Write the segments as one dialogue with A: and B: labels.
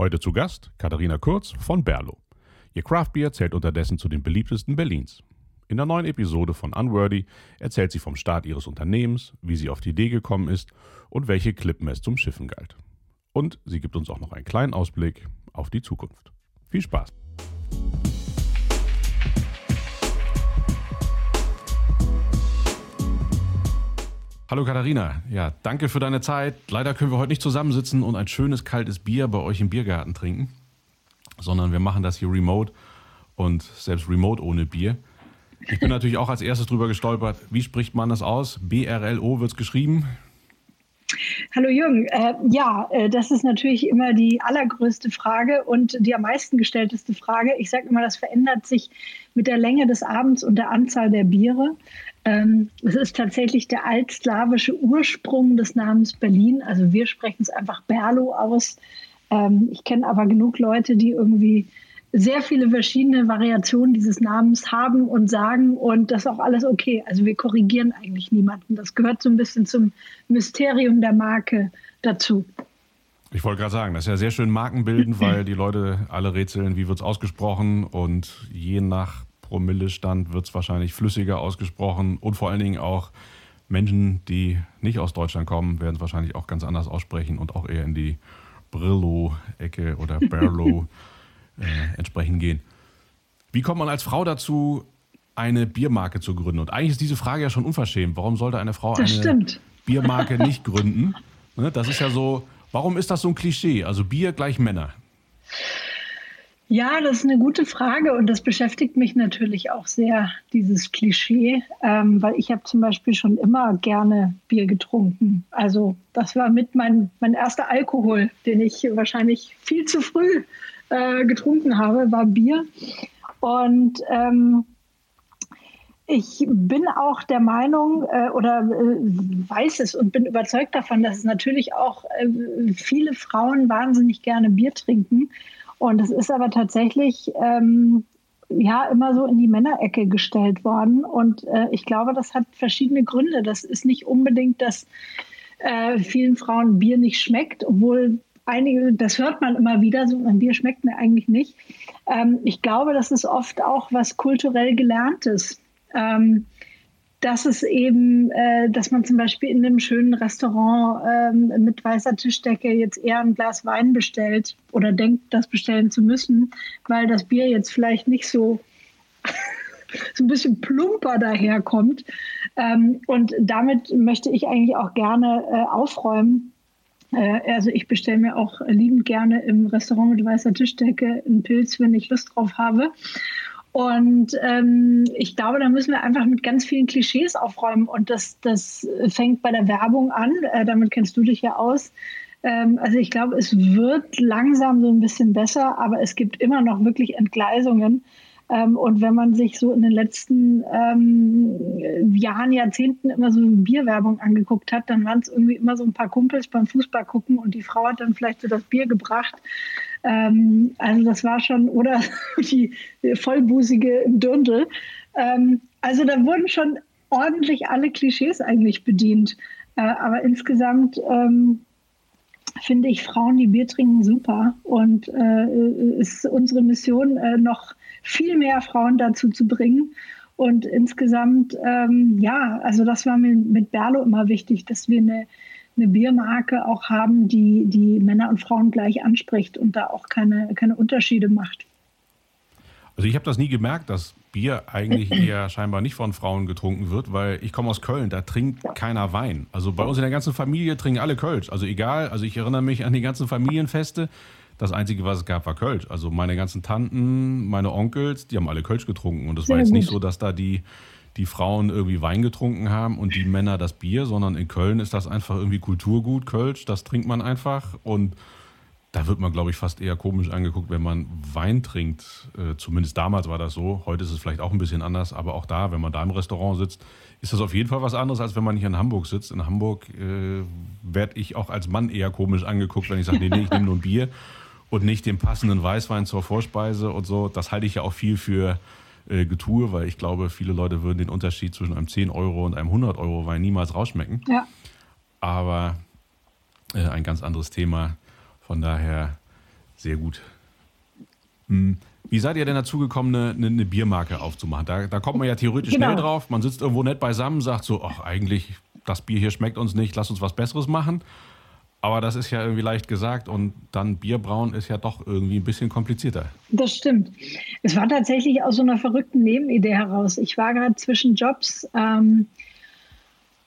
A: Heute zu Gast Katharina Kurz von Berlo. Ihr Craftbier zählt unterdessen zu den beliebtesten Berlins. In der neuen Episode von Unworthy erzählt sie vom Start ihres Unternehmens, wie sie auf die Idee gekommen ist und welche Klippen es zum Schiffen galt. Und sie gibt uns auch noch einen kleinen Ausblick auf die Zukunft. Viel Spaß! Hallo Katharina, ja, danke für deine Zeit. Leider können wir heute nicht zusammensitzen und ein schönes kaltes Bier bei euch im Biergarten trinken, sondern wir machen das hier remote und selbst remote ohne Bier. Ich bin natürlich auch als erstes drüber gestolpert. Wie spricht man das aus? BRLO wird es geschrieben.
B: Hallo Jürgen. Äh, ja, äh, das ist natürlich immer die allergrößte Frage und die am meisten gestellteste Frage. Ich sage immer, das verändert sich mit der Länge des Abends und der Anzahl der Biere. Ähm, es ist tatsächlich der altslawische Ursprung des Namens Berlin. Also wir sprechen es einfach Berlo aus. Ähm, ich kenne aber genug Leute, die irgendwie sehr viele verschiedene Variationen dieses Namens haben und sagen und das ist auch alles okay. Also wir korrigieren eigentlich niemanden. Das gehört so ein bisschen zum Mysterium der Marke dazu.
A: Ich wollte gerade sagen, das ist ja sehr schön markenbildend, weil die Leute alle rätseln, wie wird es ausgesprochen und je nach Promillestand wird es wahrscheinlich flüssiger ausgesprochen und vor allen Dingen auch Menschen, die nicht aus Deutschland kommen, werden es wahrscheinlich auch ganz anders aussprechen und auch eher in die Brillo-Ecke oder Berlo äh, entsprechend gehen. Wie kommt man als Frau dazu, eine Biermarke zu gründen? Und eigentlich ist diese Frage ja schon unverschämt. Warum sollte eine Frau das eine stimmt. Biermarke nicht gründen? Ne, das ist ja so, warum ist das so ein Klischee? Also Bier gleich Männer.
B: Ja, das ist eine gute Frage und das beschäftigt mich natürlich auch sehr, dieses Klischee, ähm, weil ich habe zum Beispiel schon immer gerne Bier getrunken. Also das war mit mein, mein erster Alkohol, den ich wahrscheinlich viel zu früh äh, getrunken habe, war Bier. Und ähm, ich bin auch der Meinung äh, oder äh, weiß es und bin überzeugt davon, dass es natürlich auch äh, viele Frauen wahnsinnig gerne Bier trinken. Und es ist aber tatsächlich ähm, ja immer so in die Männerecke gestellt worden. Und äh, ich glaube, das hat verschiedene Gründe. Das ist nicht unbedingt, dass äh, vielen Frauen Bier nicht schmeckt, obwohl einige, das hört man immer wieder, so ein Bier schmeckt mir eigentlich nicht. Ähm, ich glaube, das ist oft auch was kulturell Gelerntes. Ähm, dass es eben, äh, dass man zum Beispiel in einem schönen Restaurant ähm, mit weißer Tischdecke jetzt eher ein Glas Wein bestellt oder denkt, das bestellen zu müssen, weil das Bier jetzt vielleicht nicht so so ein bisschen plumper daherkommt. Ähm, und damit möchte ich eigentlich auch gerne äh, aufräumen. Äh, also ich bestelle mir auch liebend gerne im Restaurant mit weißer Tischdecke einen Pilz, wenn ich Lust drauf habe. Und ähm, ich glaube, da müssen wir einfach mit ganz vielen Klischees aufräumen. Und das, das fängt bei der Werbung an. Äh, damit kennst du dich ja aus. Ähm, also ich glaube, es wird langsam so ein bisschen besser, aber es gibt immer noch wirklich Entgleisungen. Ähm, und wenn man sich so in den letzten ähm, Jahren, Jahrzehnten immer so Bierwerbung angeguckt hat, dann waren es irgendwie immer so ein paar Kumpels beim Fußball gucken und die Frau hat dann vielleicht so das Bier gebracht. Ähm, also das war schon, oder die vollbusige im Dirndl. Ähm, also da wurden schon ordentlich alle Klischees eigentlich bedient. Äh, aber insgesamt ähm, finde ich Frauen, die Bier trinken, super. Und äh, ist unsere Mission, äh, noch viel mehr Frauen dazu zu bringen. Und insgesamt, ähm, ja, also das war mir mit Berlo immer wichtig, dass wir eine, eine Biermarke auch haben, die, die Männer und Frauen gleich anspricht und da auch keine, keine Unterschiede macht.
A: Also ich habe das nie gemerkt, dass Bier eigentlich eher scheinbar nicht von Frauen getrunken wird, weil ich komme aus Köln, da trinkt keiner Wein. Also bei uns in der ganzen Familie trinken alle Kölsch. Also egal, also ich erinnere mich an die ganzen Familienfeste. Das Einzige, was es gab, war Kölsch. Also meine ganzen Tanten, meine Onkels, die haben alle Kölsch getrunken. Und es war jetzt nicht so, dass da die, die Frauen irgendwie Wein getrunken haben und die Männer das Bier, sondern in Köln ist das einfach irgendwie Kulturgut, Kölsch, das trinkt man einfach. Und da wird man, glaube ich, fast eher komisch angeguckt, wenn man Wein trinkt. Äh, zumindest damals war das so. Heute ist es vielleicht auch ein bisschen anders, aber auch da, wenn man da im Restaurant sitzt, ist das auf jeden Fall was anderes, als wenn man hier in Hamburg sitzt. In Hamburg äh, werde ich auch als Mann eher komisch angeguckt, wenn ich sage, nee, nee, ich nehme nur ein Bier und nicht den passenden Weißwein zur Vorspeise und so. Das halte ich ja auch viel für äh, Getue, weil ich glaube, viele Leute würden den Unterschied zwischen einem 10 Euro und einem 100 Euro Wein niemals rausschmecken. Ja. Aber äh, ein ganz anderes Thema. Von daher Sehr gut. Hm. Wie seid ihr denn dazu gekommen, eine, eine Biermarke aufzumachen? Da, da, kommt man ja theoretisch genau. schnell drauf. Man sitzt irgendwo nett beisammen, sagt so, ach, eigentlich, das Bier hier schmeckt uns nicht, lass uns was Besseres machen. Aber das ist ja irgendwie leicht gesagt und dann Bierbrauen ist ja doch irgendwie ein bisschen komplizierter.
B: Das stimmt. Es war tatsächlich aus so einer verrückten Nebenidee heraus. Ich war gerade zwischen Jobs ähm,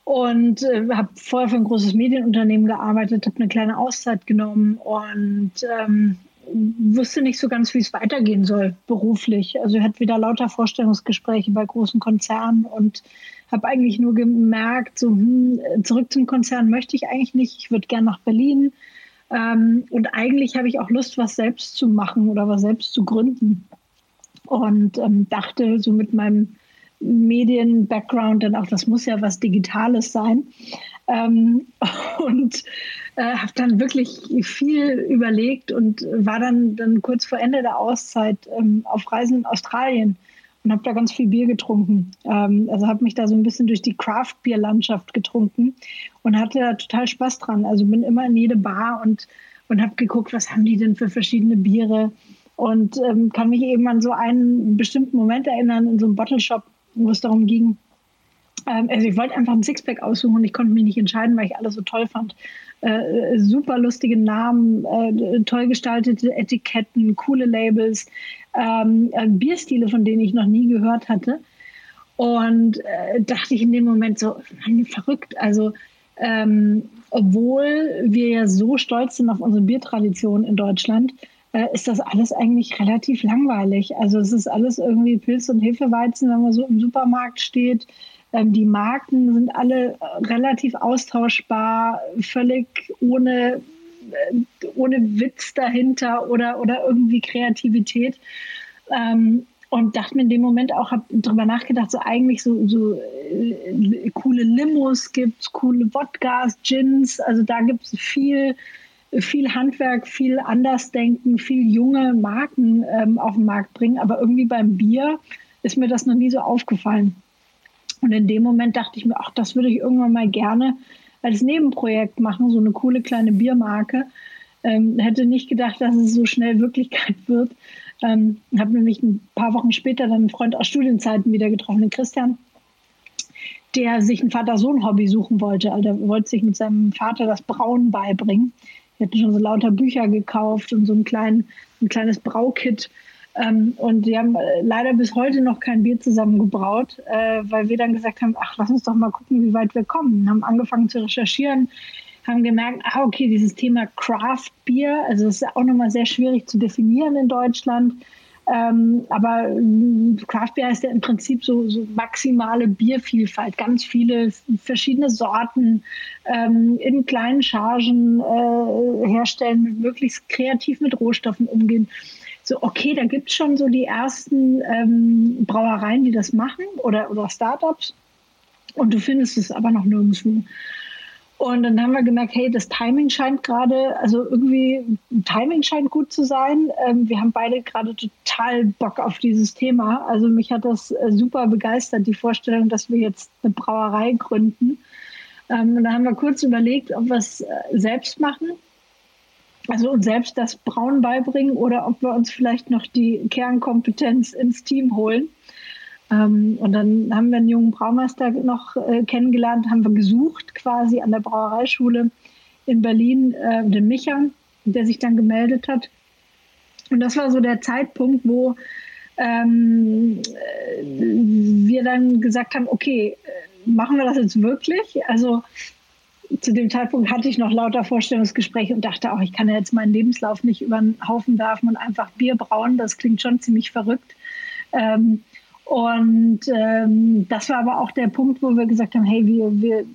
B: und äh, habe vorher für ein großes Medienunternehmen gearbeitet, habe eine kleine Auszeit genommen und ähm, wusste nicht so ganz, wie es weitergehen soll beruflich. Also ich hatte wieder lauter Vorstellungsgespräche bei großen Konzernen und habe eigentlich nur gemerkt, so hm, zurück zum Konzern möchte ich eigentlich nicht. Ich würde gerne nach Berlin. Ähm, und eigentlich habe ich auch Lust, was selbst zu machen oder was selbst zu gründen. Und ähm, dachte so mit meinem Medien-Background dann auch, das muss ja was Digitales sein. Ähm, und äh, habe dann wirklich viel überlegt und war dann, dann kurz vor Ende der Auszeit ähm, auf Reisen in Australien und habe da ganz viel Bier getrunken. Ähm, also habe mich da so ein bisschen durch die Craft-Bier-Landschaft getrunken und hatte da total Spaß dran. Also bin immer in jede Bar und, und habe geguckt, was haben die denn für verschiedene Biere und ähm, kann mich eben an so einen bestimmten Moment erinnern in so einem Bottle Shop, wo es darum ging, ähm, also ich wollte einfach ein Sixpack aussuchen und ich konnte mich nicht entscheiden, weil ich alles so toll fand. Äh, super lustige Namen, äh, toll gestaltete Etiketten, coole Labels, ähm, äh, Bierstile, von denen ich noch nie gehört hatte. Und äh, dachte ich in dem Moment so, Mann, verrückt. Also ähm, obwohl wir ja so stolz sind auf unsere Biertradition in Deutschland, äh, ist das alles eigentlich relativ langweilig. Also es ist alles irgendwie Pilz und Hefeweizen, wenn man so im Supermarkt steht. Ähm, die Marken sind alle äh, relativ austauschbar, völlig ohne, äh, ohne Witz dahinter oder, oder irgendwie Kreativität. Ähm, und dachte mir in dem Moment auch, habe darüber nachgedacht, so eigentlich so, so äh, coole Limos gibt coole Wodkas, Gins, also da gibt es viel, viel Handwerk, viel Andersdenken, viel junge Marken ähm, auf den Markt bringen, aber irgendwie beim Bier ist mir das noch nie so aufgefallen. Und in dem Moment dachte ich mir, ach, das würde ich irgendwann mal gerne als Nebenprojekt machen, so eine coole kleine Biermarke. Ähm, hätte nicht gedacht, dass es so schnell Wirklichkeit wird. Ähm, habe nämlich ein paar Wochen später dann einen Freund aus Studienzeiten wieder getroffen, den Christian, der sich ein Vater-Sohn-Hobby suchen wollte. Also er wollte sich mit seinem Vater das Brauen beibringen. Er hatte schon so lauter Bücher gekauft und so ein, klein, ein kleines Braukit ähm, und die haben äh, leider bis heute noch kein Bier zusammengebraut, äh, weil wir dann gesagt haben, ach, lass uns doch mal gucken, wie weit wir kommen. Haben angefangen zu recherchieren, haben gemerkt, ah, okay, dieses Thema Craft Beer, also das ist auch nochmal sehr schwierig zu definieren in Deutschland. Ähm, aber Craft Beer ist ja im Prinzip so, so maximale Biervielfalt, ganz viele verschiedene Sorten ähm, in kleinen Chargen äh, herstellen, möglichst kreativ mit Rohstoffen umgehen so, okay, da gibt es schon so die ersten ähm, Brauereien, die das machen oder, oder Startups. Und du findest es aber noch nirgendwo. Und dann haben wir gemerkt, hey, das Timing scheint gerade, also irgendwie, Timing scheint gut zu sein. Ähm, wir haben beide gerade total Bock auf dieses Thema. Also mich hat das äh, super begeistert, die Vorstellung, dass wir jetzt eine Brauerei gründen. Ähm, und da haben wir kurz überlegt, ob wir es äh, selbst machen also uns selbst das Brauen beibringen oder ob wir uns vielleicht noch die Kernkompetenz ins Team holen. Ähm, und dann haben wir einen jungen Braumeister noch äh, kennengelernt, haben wir gesucht quasi an der Brauereischule in Berlin, äh, den Micha, der sich dann gemeldet hat. Und das war so der Zeitpunkt, wo ähm, äh, wir dann gesagt haben, okay, äh, machen wir das jetzt wirklich? Also zu dem Zeitpunkt hatte ich noch lauter Vorstellungsgespräche und dachte auch, ich kann ja jetzt meinen Lebenslauf nicht über den Haufen werfen und einfach Bier brauen. Das klingt schon ziemlich verrückt. Ähm, und ähm, das war aber auch der Punkt, wo wir gesagt haben, hey, wir, wir,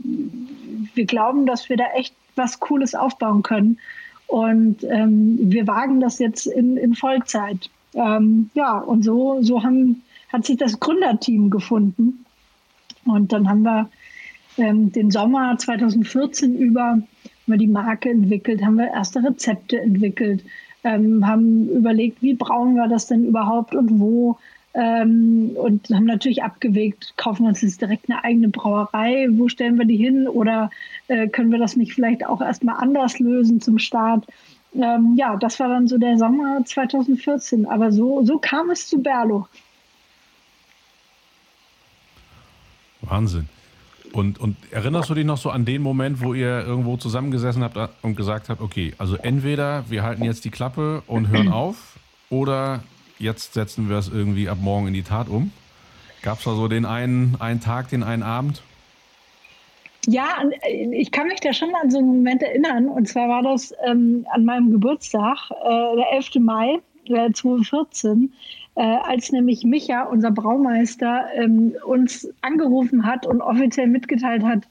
B: wir glauben, dass wir da echt was Cooles aufbauen können. Und ähm, wir wagen das jetzt in, in Vollzeit. Ähm, ja, und so, so haben, hat sich das Gründerteam gefunden. Und dann haben wir ähm, den Sommer 2014 über haben wir die Marke entwickelt, haben wir erste Rezepte entwickelt, ähm, haben überlegt, wie brauen wir das denn überhaupt und wo. Ähm, und haben natürlich abgewegt, kaufen wir uns jetzt direkt eine eigene Brauerei, wo stellen wir die hin oder äh, können wir das nicht vielleicht auch erstmal anders lösen zum Start? ähm, ja, das war dann so der Sommer 2014. Aber so, so kam es zu Berlo.
A: Wahnsinn. Und, und erinnerst du dich noch so an den Moment, wo ihr irgendwo zusammengesessen habt und gesagt habt, okay, also entweder wir halten jetzt die Klappe und hören auf oder jetzt setzen wir es irgendwie ab morgen in die Tat um? Gab es da so den einen, einen Tag, den einen Abend?
B: Ja, äh, ich kann mich da schon an so einen Moment erinnern. Und zwar war das ähm, an meinem Geburtstag, äh, der 11. Mai äh, 2014, äh, als nämlich Micha, unser Braumeister, ähm, uns angerufen hat und offiziell mitgeteilt hat,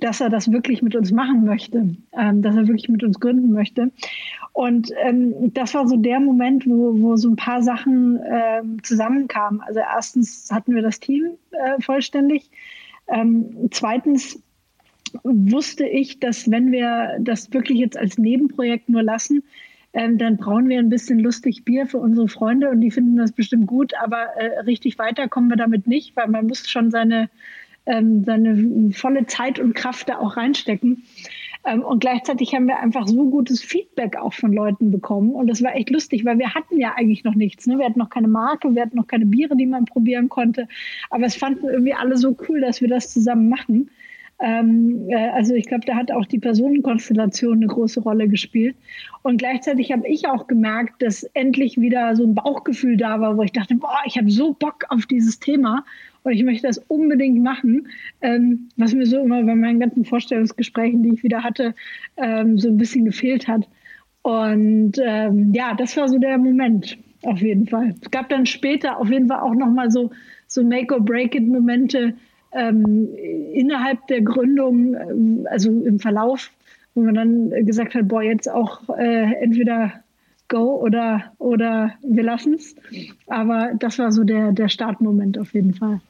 B: dass er das wirklich mit uns machen möchte, ähm, dass er wirklich mit uns gründen möchte. Und ähm, das war so der Moment, wo, wo so ein paar Sachen ähm, zusammenkamen. Also erstens hatten wir das Team äh, vollständig. Ähm, zweitens wusste ich, dass wenn wir das wirklich jetzt als Nebenprojekt nur lassen, ähm, dann brauen wir ein bisschen lustig Bier für unsere Freunde und die finden das bestimmt gut, aber äh, richtig weiter kommen wir damit nicht, weil man muss schon seine, ähm, seine volle Zeit und Kraft da auch reinstecken. Ähm, und gleichzeitig haben wir einfach so gutes Feedback auch von Leuten bekommen. Und das war echt lustig, weil wir hatten ja eigentlich noch nichts. Ne? Wir hatten noch keine Marke, wir hatten noch keine Biere, die man probieren konnte. Aber es fanden irgendwie alle so cool, dass wir das zusammen machen. Ähm, äh, also ich glaube, da hat auch die Personenkonstellation eine große Rolle gespielt. Und gleichzeitig habe ich auch gemerkt, dass endlich wieder so ein Bauchgefühl da war, wo ich dachte, boah, ich habe so Bock auf dieses Thema und ich möchte das unbedingt machen, ähm, was mir so immer bei meinen ganzen Vorstellungsgesprächen, die ich wieder hatte, ähm, so ein bisschen gefehlt hat. Und ähm, ja, das war so der Moment auf jeden Fall. Es gab dann später auf jeden Fall auch nochmal so, so Make-or-Break-It-Momente, ähm, innerhalb der Gründung, ähm, also im Verlauf, wo man dann gesagt hat, boah, jetzt auch äh, entweder go oder, oder wir lassen es. Aber das war so der, der Startmoment auf jeden Fall.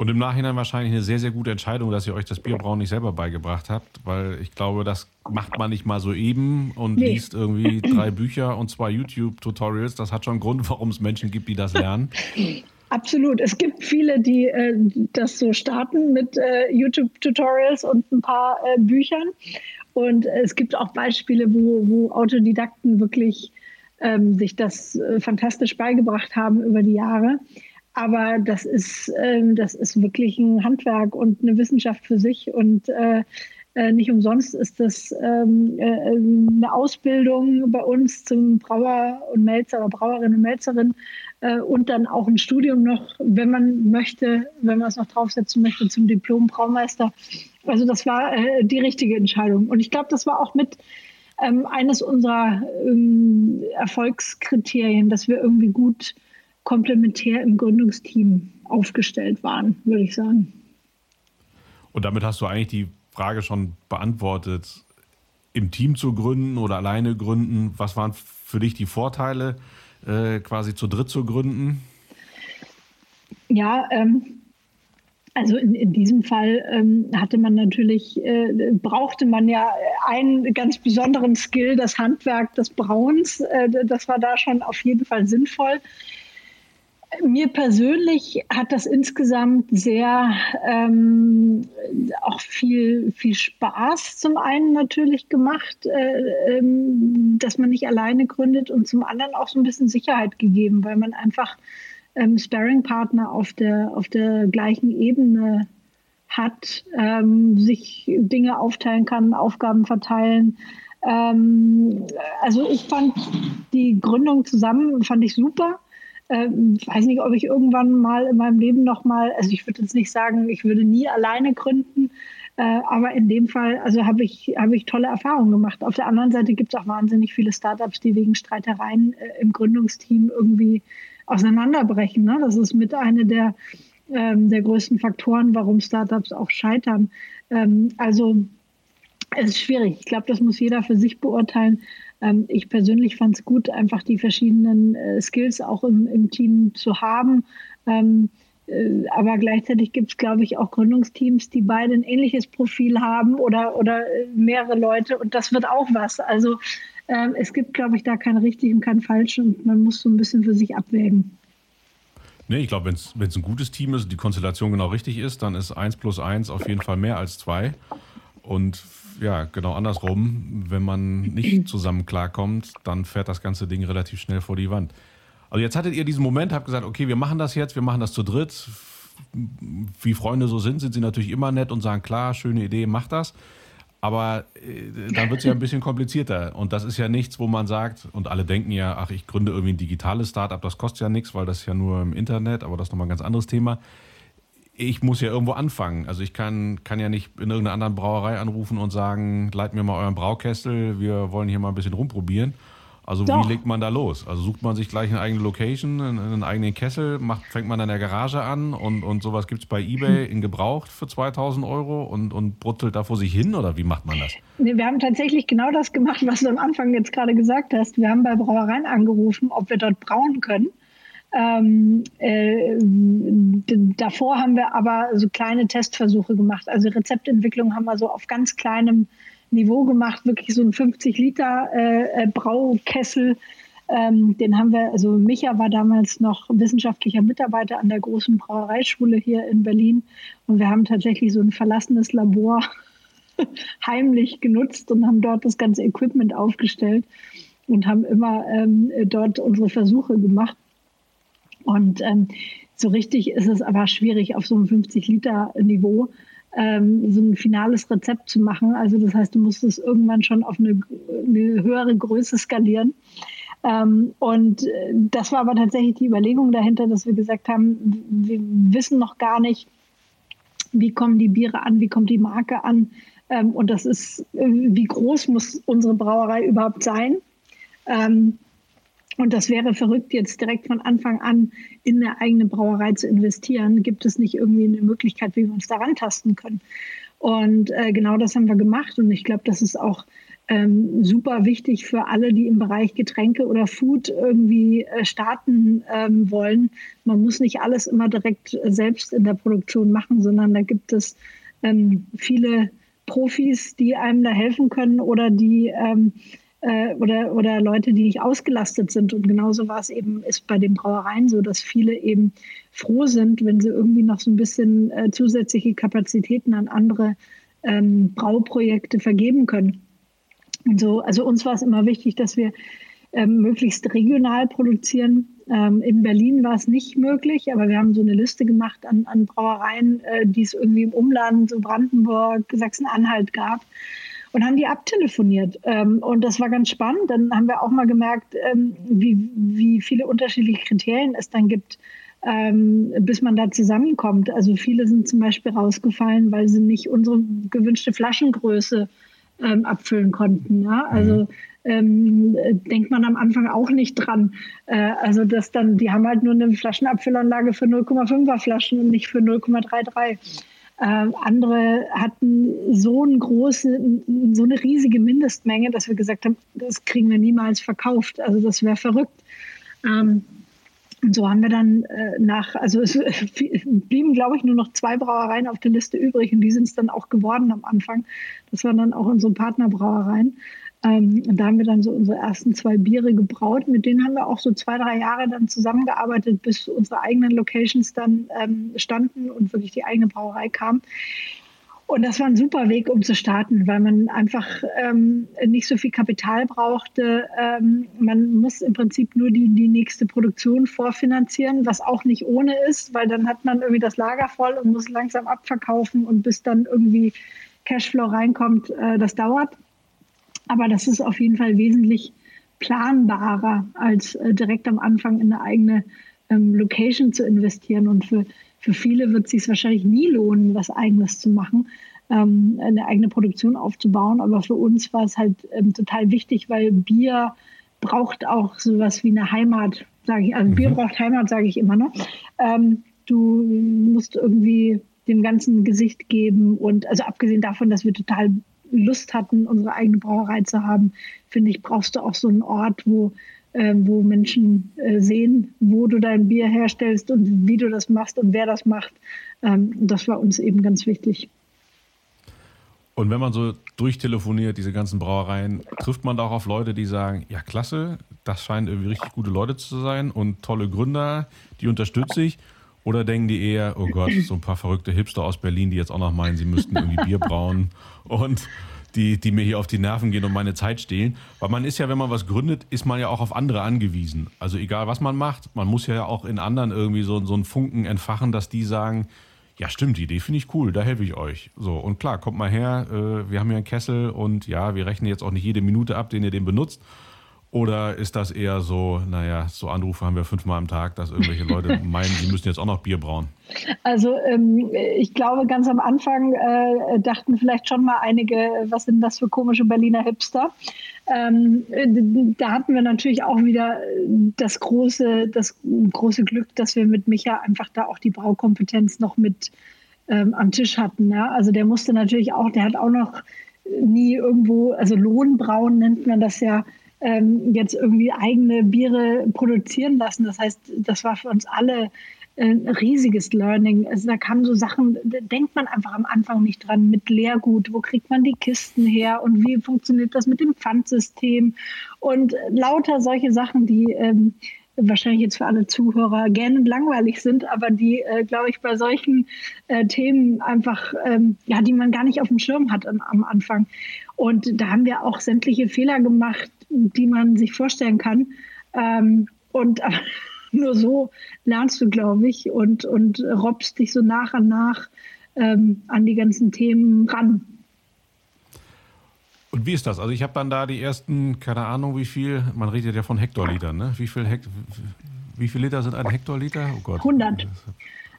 A: Und im Nachhinein wahrscheinlich eine sehr, sehr gute Entscheidung, dass ihr euch das Bierbrauen nicht selber beigebracht habt, weil ich glaube, das macht man nicht mal so eben und nee. liest irgendwie drei Bücher und zwei YouTube-Tutorials. Das hat schon einen Grund, warum es Menschen gibt, die das lernen.
B: Absolut. Es gibt viele, die äh, das so starten mit äh, YouTube-Tutorials und ein paar äh, Büchern. Und es gibt auch Beispiele, wo, wo Autodidakten wirklich ähm, sich das äh, fantastisch beigebracht haben über die Jahre. Aber das ist, ähm, das ist wirklich ein Handwerk und eine Wissenschaft für sich. Und äh, nicht umsonst ist das ähm, äh, eine Ausbildung bei uns zum Brauer und Melzer oder Brauerin und Melzerin äh, und dann auch ein Studium noch, wenn man möchte, wenn man es noch draufsetzen möchte, zum Diplom-Braumeister. Also das war äh, die richtige Entscheidung. Und ich glaube, das war auch mit ähm, eines unserer ähm, Erfolgskriterien, dass wir irgendwie gut komplementär im Gründungsteam aufgestellt waren, würde ich sagen.
A: Und damit hast du eigentlich die Frage schon beantwortet. Im Team zu gründen oder alleine gründen, was waren für dich die Vorteile, äh, quasi zu dritt zu gründen?
B: Ja, ähm, also in, in, diesem Fall ähm, hatte man natürlich, äh, brauchte man ja einen ganz besonderen Skill, das Handwerk des Brauens. Äh, das war da schon auf jeden Fall sinnvoll mir persönlich hat das insgesamt sehr ähm, auch viel, viel Spaß zum einen natürlich gemacht, äh, ähm, dass man nicht alleine gründet und zum anderen auch so ein bisschen Sicherheit gegeben, weil man einfach ähm, Sparring-Partner auf der, auf der gleichen Ebene hat, ähm, sich Dinge aufteilen kann, Aufgaben verteilen. Ähm, also ich fand die Gründung zusammen, fand ich super ähm, weiß nicht, ob ich irgendwann mal in meinem Leben noch mal, also ich würde jetzt nicht sagen, ich würde nie alleine gründen, äh, aber in dem Fall, also habe ich, habe ich tolle Erfahrungen gemacht. Auf der anderen Seite gibt es auch wahnsinnig viele Startups, die wegen Streitereien äh, im Gründungsteam irgendwie auseinanderbrechen. Ne? Das ist mit einer der, ähm, der größten Faktoren, warum Startups auch scheitern. Ähm, also es ist schwierig. Ich glaube, das muss jeder für sich beurteilen. Ähm, ich persönlich fand es gut, einfach die verschiedenen äh, Skills auch im, im, Team zu haben. Ähm, äh, aber gleichzeitig gibt es, glaube ich, auch Gründungsteams, die beide ein ähnliches Profil haben oder, oder äh, mehrere Leute. Und das wird auch was. Also ähm, es gibt, glaube ich, da kein richtig und kein falsch. Und man muss so ein bisschen für sich abwägen.
A: Nee, ich glaube, wenn es ein gutes Team ist, die Konstellation genau richtig ist, dann ist 1 plus 1 auf jeden Fall mehr als 2. Und ja, genau andersrum, wenn man nicht zusammen klarkommt, dann fährt das ganze Ding relativ schnell vor die Wand. Also jetzt hattet ihr diesen Moment, habt gesagt, okay, wir machen das jetzt, wir machen das zu dritt. Wie Freunde so sind, sind sie natürlich immer nett und sagen, klar, schöne Idee, mach das. Aber äh, dann wird es ja ein bisschen komplizierter. Und das ist ja nichts, wo man sagt, und alle denken ja, ach, ich gründe irgendwie ein digitales Startup, das kostet ja nichts, weil das ist ja nur im Internet, aber das ist nochmal ein ganz anderes Thema. Ich muss ja irgendwo anfangen. Also ich kann, kann ja nicht in irgendeiner anderen Brauerei anrufen und sagen, leit mir mal euren Braukessel, wir wollen hier mal ein bisschen rumprobieren. Also Doch. wie legt man da los? Also sucht man sich gleich eine eigene Location, einen eigenen Kessel, macht, fängt man in der Garage an und, und sowas gibt es bei Ebay in Gebraucht für 2000 Euro und, und brutzelt da vor sich hin oder wie macht man das?
B: Nee, wir haben tatsächlich genau das gemacht, was du am Anfang jetzt gerade gesagt hast. Wir haben bei Brauereien angerufen, ob wir dort brauen können. Ähm, äh, davor haben wir aber so kleine Testversuche gemacht. Also Rezeptentwicklung haben wir so auf ganz kleinem Niveau gemacht, wirklich so ein 50 Liter äh, äh, Braukessel. Ähm, den haben wir, also Micha war damals noch wissenschaftlicher Mitarbeiter an der großen Brauereischule hier in Berlin und wir haben tatsächlich so ein verlassenes Labor heimlich genutzt und haben dort das ganze Equipment aufgestellt und haben immer ähm, dort unsere Versuche gemacht. Und ähm, so richtig ist es aber schwierig auf so einem 50 Liter Niveau ähm, so ein finales Rezept zu machen. Also das heißt, du musst es irgendwann schon auf eine, eine höhere Größe skalieren. Ähm, und äh, das war aber tatsächlich die Überlegung dahinter, dass wir gesagt haben, wir wissen noch gar nicht, wie kommen die Biere an, wie kommt die Marke an. Ähm, und das ist, äh, wie groß muss unsere Brauerei überhaupt sein? Und das wäre verrückt, jetzt direkt von Anfang an in eine eigene Brauerei zu investieren. Gibt es nicht irgendwie eine Möglichkeit, wie wir uns daran tasten können? Und äh, genau das haben wir gemacht. Und ich glaube, das ist auch ähm, super wichtig für alle, die im Bereich Getränke oder Food irgendwie äh, starten ähm, wollen. Man muss nicht alles immer direkt selbst in der Produktion machen, sondern da gibt es ähm, viele Profis, die einem da helfen können oder die ähm, äh, oder, oder Leute, die nicht ausgelastet sind. Und genauso war es eben ist bei den Brauereien so, dass viele eben froh sind, wenn sie irgendwie noch so ein bisschen äh, zusätzliche Kapazitäten an andere ähm, Brauprojekte vergeben können. Und so, also uns war es immer wichtig, dass wir ähm, möglichst regional produzieren. Ähm, in Berlin war es nicht möglich, aber wir haben so eine Liste gemacht an, an Brauereien, äh, die es irgendwie im Umland, so Brandenburg, Sachsen-Anhalt gab und haben die abtelefoniert. Ähm, und das war ganz spannend. Dann haben wir auch mal gemerkt, ähm, wie, wie viele unterschiedliche Kriterien es dann gibt, ähm, bis man da zusammenkommt. Also viele sind zum Beispiel rausgefallen, weil sie nicht unsere gewünschte Flaschengröße abfüllen konnten. Ja? Also ähm, denkt man am Anfang auch nicht dran. Äh, also dass dann, die haben halt nur eine Flaschenabfüllanlage für 0,5er Flaschen und nicht für 0,33. Äh, andere hatten so, eine große, so eine riesige Mindestmenge, dass wir gesagt haben, das kriegen wir niemals verkauft. Also das wäre verrückt. Ähm, und so haben wir dann äh, nach, also es blieben, glaube ich, nur noch zwei Brauereien auf der Liste übrig und die sind es dann auch geworden am Anfang. Das waren dann auch unsere Partnerbrauereien. Ähm, und da haben wir dann so unsere ersten zwei Biere gebraut. Mit denen haben wir auch so zwei, drei Jahre dann zusammengearbeitet, bis unsere eigenen Locations dann ähm, standen und wirklich die eigene Brauerei kam. Und das war ein super Weg, um zu starten, weil man einfach ähm, nicht so viel Kapital brauchte. Ähm, man muss im Prinzip nur die, die nächste Produktion vorfinanzieren, was auch nicht ohne ist, weil dann hat man irgendwie das Lager voll und muss langsam abverkaufen und bis dann irgendwie Cashflow reinkommt, äh, das dauert. Aber das ist auf jeden Fall wesentlich planbarer, als äh, direkt am Anfang in eine eigene ähm, Location zu investieren. Und für, für viele wird es sich wahrscheinlich nie lohnen, was Eigenes zu machen, ähm, eine eigene Produktion aufzubauen. Aber für uns war es halt ähm, total wichtig, weil Bier braucht auch sowas wie eine Heimat, sage ich. Also mhm. Bier braucht Heimat, sage ich immer noch. Ähm, du musst irgendwie dem ganzen Gesicht geben und also abgesehen davon, dass wir total Lust hatten, unsere eigene Brauerei zu haben, finde ich, brauchst du auch so einen Ort, wo, äh, wo Menschen äh, sehen, wo du dein Bier herstellst und wie du das machst und wer das macht. Ähm, das war uns eben ganz wichtig.
A: Und wenn man so durchtelefoniert, diese ganzen Brauereien, trifft man da auch auf Leute, die sagen, ja klasse, das scheinen irgendwie richtig gute Leute zu sein und tolle Gründer, die unterstütze ich. Oder denken die eher, oh Gott, so ein paar verrückte Hipster aus Berlin, die jetzt auch noch meinen, sie müssten irgendwie Bier brauen und die, die mir hier auf die Nerven gehen und meine Zeit stehlen. Weil man ist ja, wenn man was gründet, ist man ja auch auf andere angewiesen. Also egal, was man macht, man muss ja auch in anderen irgendwie so, so einen Funken entfachen, dass die sagen, ja stimmt, die Idee finde ich cool, da helfe ich euch. So, und klar, kommt mal her, äh, wir haben hier einen Kessel und ja, wir rechnen jetzt auch nicht jede Minute ab, den ihr den benutzt. Oder ist das eher so, naja, so Anrufe haben wir fünfmal am Tag, dass irgendwelche Leute meinen, sie müssen jetzt auch noch Bier brauen?
B: Also ähm, ich glaube, ganz am Anfang äh, dachten vielleicht schon mal einige, was sind das für komische Berliner Hipster? Ähm, da hatten wir natürlich auch wieder das große, das große Glück, dass wir mit Micha einfach da auch die Braukompetenz noch mit ähm, am Tisch hatten. Ja? Also der musste natürlich auch, der hat auch noch nie irgendwo, also Lohnbrauen nennt man das ja, ähm, jetzt irgendwie eigene Biere produzieren lassen. Das heißt, das war für uns alle ein riesiges Learning. Also da kamen so Sachen, da denkt man einfach am Anfang nicht dran mit Leergut. Wo kriegt man die Kisten her und wie funktioniert das mit dem Pfandsystem? Und lauter solche Sachen, die ähm, wahrscheinlich jetzt für alle Zuhörer gerne langweilig sind, aber die, äh, glaube ich, bei solchen äh, Themen einfach, ähm, ja, die man gar nicht auf dem Schirm hat am, am Anfang. Und da haben wir auch sämtliche Fehler gemacht, die man sich vorstellen kann. Ähm, und nur so lernst du, glaube ich, und, und robbst dich so nach und nach ähm, an die ganzen Themen ran.
A: Und wie ist das? Also ich habe dann da die ersten, keine Ahnung wie viel, man redet ja von Hektolitern, ne? Wie viel, Hekt, wie viel Liter sind ein Hektoliter?
B: Oh Gott. 100.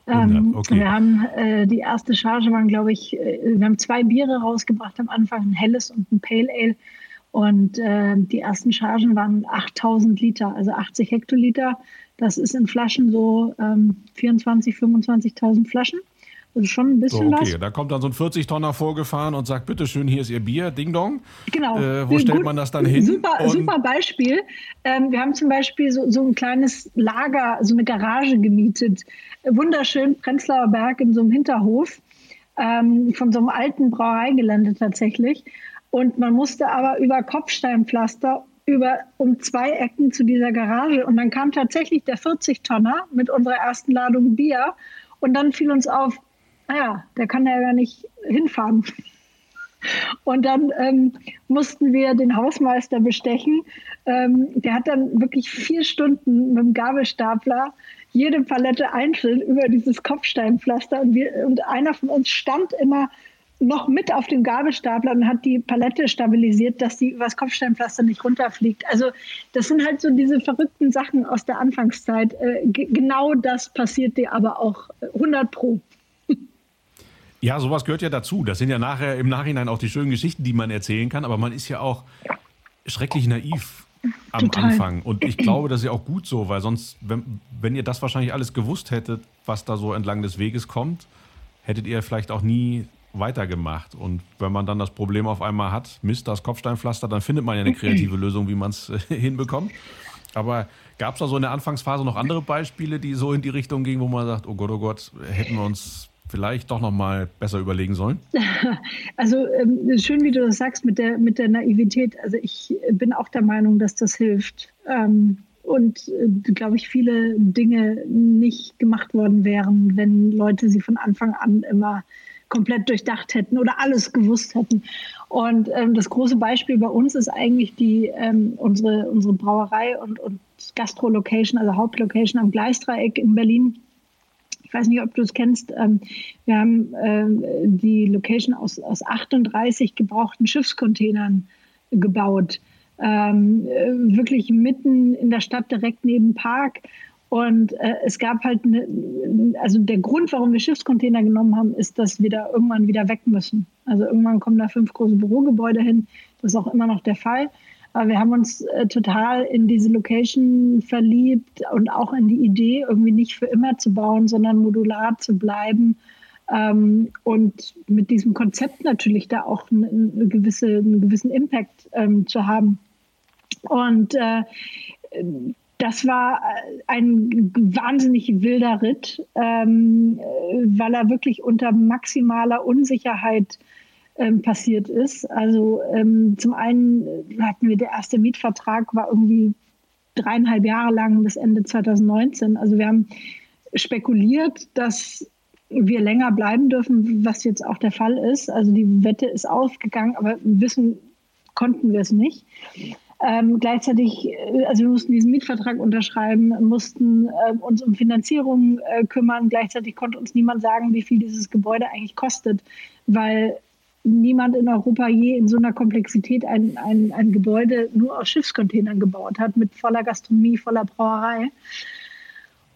B: 100. Ähm, okay. Wir haben äh, die erste Charge waren, glaube ich, äh, wir haben zwei Biere rausgebracht am Anfang, ein helles und ein Pale Ale. Und äh, die ersten Chargen waren 8000 Liter, also 80 Hektoliter. Das ist in Flaschen so ähm, 24.000, 25.000 Flaschen. Also schon ein bisschen so, okay. was.
A: Da kommt dann so ein 40-Tonner vorgefahren und sagt, bitteschön, hier ist Ihr Bier, Ding Dong.
B: Genau.
A: Äh, wo stellt Gut, man das dann hin?
B: Super, super Beispiel. Ähm, wir haben zum Beispiel so, so ein kleines Lager, so eine Garage gemietet. Wunderschön, Prenzlauer Berg in so einem Hinterhof. Ähm, von so einem alten Brauereigelände tatsächlich. Und man musste aber über Kopfsteinpflaster über um zwei Ecken zu dieser Garage und dann kam tatsächlich der 40-Tonner mit unserer ersten Ladung Bier und dann fiel uns auf, naja, ah der kann ja gar nicht hinfahren. Und dann ähm, mussten wir den Hausmeister bestechen. Ähm, der hat dann wirklich vier Stunden mit dem Gabelstapler jede Palette einzeln über dieses Kopfsteinpflaster und, wir, und einer von uns stand immer noch mit auf dem Gabelstapler und hat die Palette stabilisiert, dass die übers Kopfsteinpflaster nicht runterfliegt. Also das sind halt so diese verrückten Sachen aus der Anfangszeit. Äh, genau das passiert dir aber auch 100 pro.
A: Ja, sowas gehört ja dazu. Das sind ja nachher im Nachhinein auch die schönen Geschichten, die man erzählen kann. Aber man ist ja auch schrecklich naiv am Total. Anfang. Und ich glaube, das ist ja auch gut so, weil sonst, wenn, wenn ihr das wahrscheinlich alles gewusst hättet, was da so entlang des Weges kommt, hättet ihr vielleicht auch nie weitergemacht. Und wenn man dann das Problem auf einmal hat, Mist, das Kopfsteinpflaster, dann findet man ja eine kreative Lösung, wie man es äh, hinbekommt. Aber gab es da so in der Anfangsphase noch andere Beispiele, die so in die Richtung gingen, wo man sagt, oh Gott, oh Gott, hätten wir uns vielleicht doch noch mal besser überlegen sollen?
B: Also ähm, schön, wie du das sagst mit der, mit der Naivität. Also ich bin auch der Meinung, dass das hilft. Ähm, und äh, glaube ich, viele Dinge nicht gemacht worden wären, wenn Leute sie von Anfang an immer komplett durchdacht hätten oder alles gewusst hätten. Und ähm, das große Beispiel bei uns ist eigentlich die ähm, unsere, unsere Brauerei und, und Gastro-Location, also Hauptlocation am Gleisdreieck in Berlin. Ich weiß nicht, ob du es kennst. Ähm, wir haben ähm, die Location aus, aus 38 gebrauchten Schiffscontainern gebaut. Ähm, äh, wirklich mitten in der Stadt, direkt neben Park. Und äh, es gab halt, eine, also der Grund, warum wir Schiffscontainer genommen haben, ist, dass wir da irgendwann wieder weg müssen. Also irgendwann kommen da fünf große Bürogebäude hin. Das ist auch immer noch der Fall. Aber wir haben uns äh, total in diese Location verliebt und auch in die Idee, irgendwie nicht für immer zu bauen, sondern modular zu bleiben. Ähm, und mit diesem Konzept natürlich da auch eine, eine gewisse, einen gewissen Impact ähm, zu haben. Und äh, das war äh, ein wahnsinnig wilder Ritt, ähm, weil er wirklich unter maximaler Unsicherheit ähm, passiert ist. Also ähm, zum einen hatten wir der erste Mietvertrag war irgendwie dreieinhalb Jahre lang bis Ende 2019. Also wir haben spekuliert, dass wir länger bleiben dürfen, was jetzt auch der Fall ist. Also die Wette ist ausgegangen, aber wissen konnten wir es nicht. Ähm, gleichzeitig, äh, also wir mussten diesen Mietvertrag unterschreiben, mussten äh, uns um Finanzierung äh, kümmern. Gleichzeitig konnte uns niemand sagen, wie viel dieses Gebäude eigentlich kostet, weil niemand in Europa je in so einer Komplexität ein, ein, ein Gebäude nur aus Schiffscontainern gebaut hat, mit voller Gastronomie, voller Brauerei.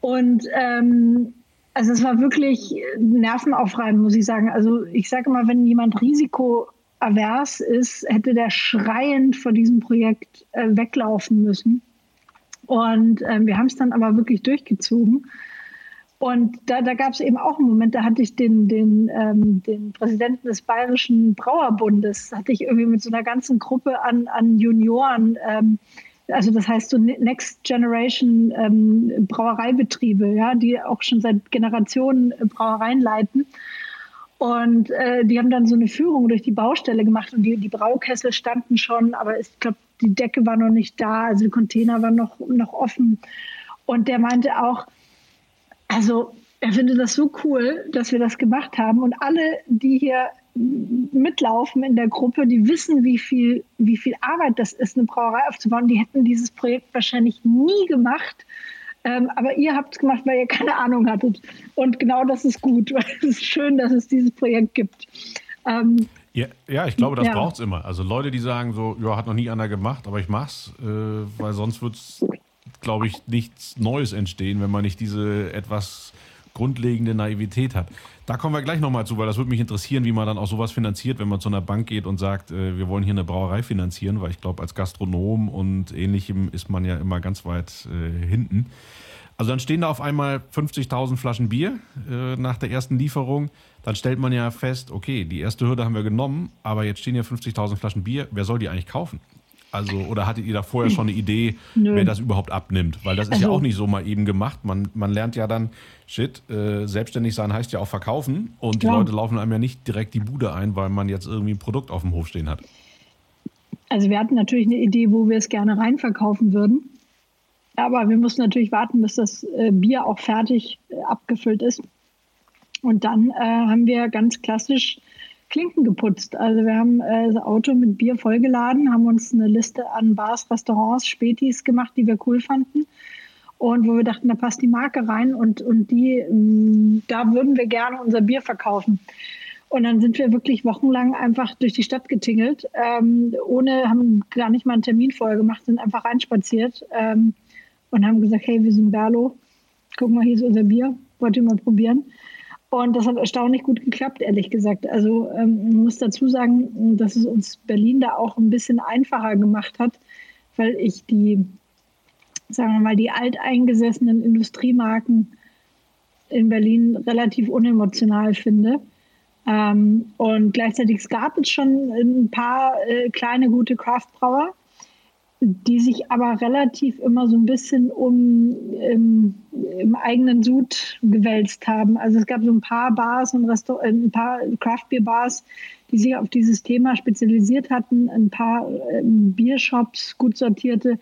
B: Und ähm, also es war wirklich nervenaufreibend, muss ich sagen. Also ich sage mal, wenn jemand risikoavers ist, hätte der schreiend vor diesem Projekt äh, weglaufen müssen. Und äh, wir haben es dann aber wirklich durchgezogen. Und da, da gab es eben auch einen Moment, da hatte ich den, den, ähm, den Präsidenten des Bayerischen Brauerbundes, hatte ich irgendwie mit so einer ganzen Gruppe an, an Junioren, ähm, also das heißt so Next Generation ähm, Brauereibetriebe, ja, die auch schon seit Generationen äh, Brauereien leiten. Und äh, die haben dann so eine Führung durch die Baustelle gemacht und die, die Braukessel standen schon, aber ich glaube, die Decke war noch nicht da, also die Container waren noch, noch offen. Und der meinte auch, also er findet das so cool, dass wir das gemacht haben. Und alle, die hier mitlaufen in der Gruppe, die wissen, wie viel, wie viel Arbeit das ist, eine Brauerei aufzubauen. Die hätten dieses Projekt wahrscheinlich nie gemacht. Ähm, aber ihr habt es gemacht, weil ihr keine Ahnung hattet. Und genau das ist gut, weil es ist schön, dass es dieses Projekt gibt.
A: Ähm, ja, ja, ich glaube, das ja. braucht es immer. Also Leute, die sagen so, ja, hat noch nie einer gemacht, aber ich mach's, äh, weil sonst wird es glaube ich, nichts Neues entstehen, wenn man nicht diese etwas grundlegende Naivität hat. Da kommen wir gleich nochmal zu, weil das würde mich interessieren, wie man dann auch sowas finanziert, wenn man zu einer Bank geht und sagt, äh, wir wollen hier eine Brauerei finanzieren, weil ich glaube, als Gastronom und ähnlichem ist man ja immer ganz weit äh, hinten. Also dann stehen da auf einmal 50.000 Flaschen Bier äh, nach der ersten Lieferung. Dann stellt man ja fest, okay, die erste Hürde haben wir genommen, aber jetzt stehen ja 50.000 Flaschen Bier. Wer soll die eigentlich kaufen? Also, oder hattet ihr da vorher schon eine Idee, Nö. wer das überhaupt abnimmt? Weil das ist also, ja auch nicht so mal eben gemacht. Man, man lernt ja dann, shit, äh, selbstständig sein heißt ja auch verkaufen. Und die Leute laufen einem ja nicht direkt die Bude ein, weil man jetzt irgendwie ein Produkt auf dem Hof stehen hat.
B: Also wir hatten natürlich eine Idee, wo wir es gerne reinverkaufen würden. Aber wir mussten natürlich warten, bis das äh, Bier auch fertig äh, abgefüllt ist. Und dann äh, haben wir ganz klassisch Klinken geputzt. Also wir haben äh, das Auto mit Bier vollgeladen, haben uns eine Liste an Bars, Restaurants, Spätis gemacht, die wir cool fanden. Und wo wir dachten, da passt die Marke rein und, und die, mm, da würden wir gerne unser Bier verkaufen. Und dann sind wir wirklich wochenlang einfach durch die Stadt getingelt, ähm, ohne, haben gar nicht mal einen Termin vorher gemacht, sind einfach reinspaziert ähm, und haben gesagt, hey, wir sind Berlo, guck mal, hier ist unser Bier, wollt ihr mal probieren? Und das hat erstaunlich gut geklappt, ehrlich gesagt. Also ähm, man muss dazu sagen, dass es uns Berlin da auch ein bisschen einfacher gemacht hat, weil ich die, sagen wir mal, die alteingesessenen Industriemarken in Berlin relativ unemotional finde. Ähm, und gleichzeitig gab es schon ein paar äh, kleine gute Craftbrauer die sich aber relativ immer so ein bisschen um im, im, eigenen Sud gewälzt haben. Also es gab so ein paar Bars und Restaur äh, ein paar Craftbeer-Bars, die sich auf dieses Thema spezialisiert hatten, ein paar ähm, Biershops, gut sortierte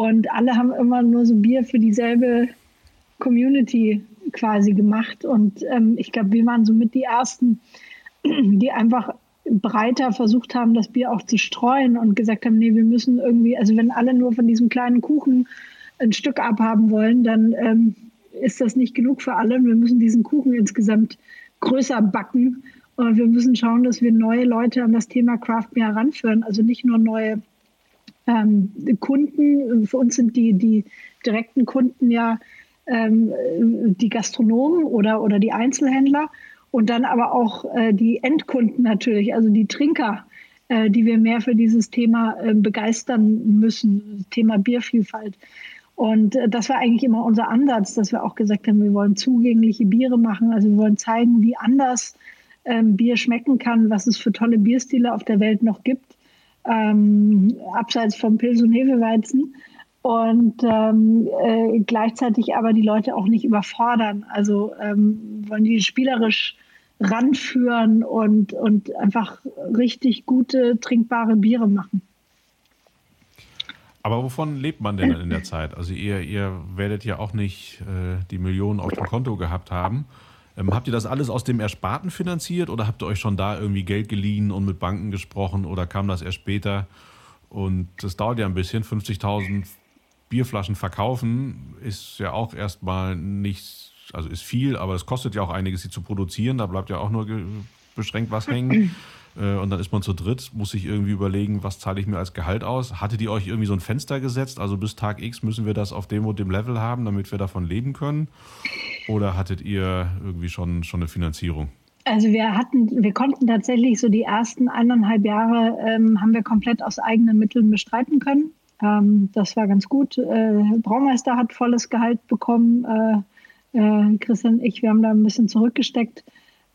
B: und alle haben immer nur so Bier für dieselbe Community quasi gemacht. Und ähm, ich glaube, wir waren so mit die ersten, die einfach breiter versucht haben, das Bier auch zu streuen und gesagt haben, nee, wir müssen irgendwie, also wenn alle nur von diesem kleinen Kuchen ein Stück abhaben wollen, dann ähm, ist das nicht genug für alle. Wir müssen diesen Kuchen insgesamt größer backen. Und wir müssen schauen, dass wir neue Leute an das Thema Craft Beer heranführen. Also nicht nur neue ähm, Kunden. Für uns sind die, die direkten Kunden ja ähm, die Gastronomen oder, oder die Einzelhändler. Und dann aber auch äh, die Endkunden natürlich, also die Trinker, äh, die wir mehr für dieses Thema äh, begeistern müssen, Thema Biervielfalt. Und äh, das war eigentlich immer unser Ansatz, dass wir auch gesagt haben, wir wollen zugängliche Biere machen. Also wir wollen zeigen, wie anders ähm, Bier schmecken kann, was es für tolle Bierstile auf der Welt noch gibt, ähm, abseits vom Pils und Hefeweizen und ähm, äh, gleichzeitig aber die Leute auch nicht überfordern. Also ähm, wollen die spielerisch ranführen und, und einfach richtig gute, trinkbare Biere machen.
A: Aber wovon lebt man denn in der Zeit? Also ihr, ihr werdet ja auch nicht äh, die Millionen auf dem Konto gehabt haben. Ähm, habt ihr das alles aus dem Ersparten finanziert oder habt ihr euch schon da irgendwie Geld geliehen und mit Banken gesprochen oder kam das erst später? Und das dauert ja ein bisschen. 50.000 Bierflaschen verkaufen ist ja auch erstmal nicht, also ist viel, aber es kostet ja auch einiges, sie zu produzieren. Da bleibt ja auch nur beschränkt was hängen. Äh, und dann ist man zu dritt, muss sich irgendwie überlegen, was zahle ich mir als Gehalt aus. Hattet ihr euch irgendwie so ein Fenster gesetzt? Also bis Tag X müssen wir das auf dem und dem Level haben, damit wir davon leben können? Oder hattet ihr irgendwie schon, schon eine Finanzierung?
B: Also wir hatten, wir konnten tatsächlich so die ersten eineinhalb Jahre ähm, haben wir komplett aus eigenen Mitteln bestreiten können. Ähm, das war ganz gut. Äh, Braumeister hat volles Gehalt bekommen. Äh, äh, Christian und ich, wir haben da ein bisschen zurückgesteckt.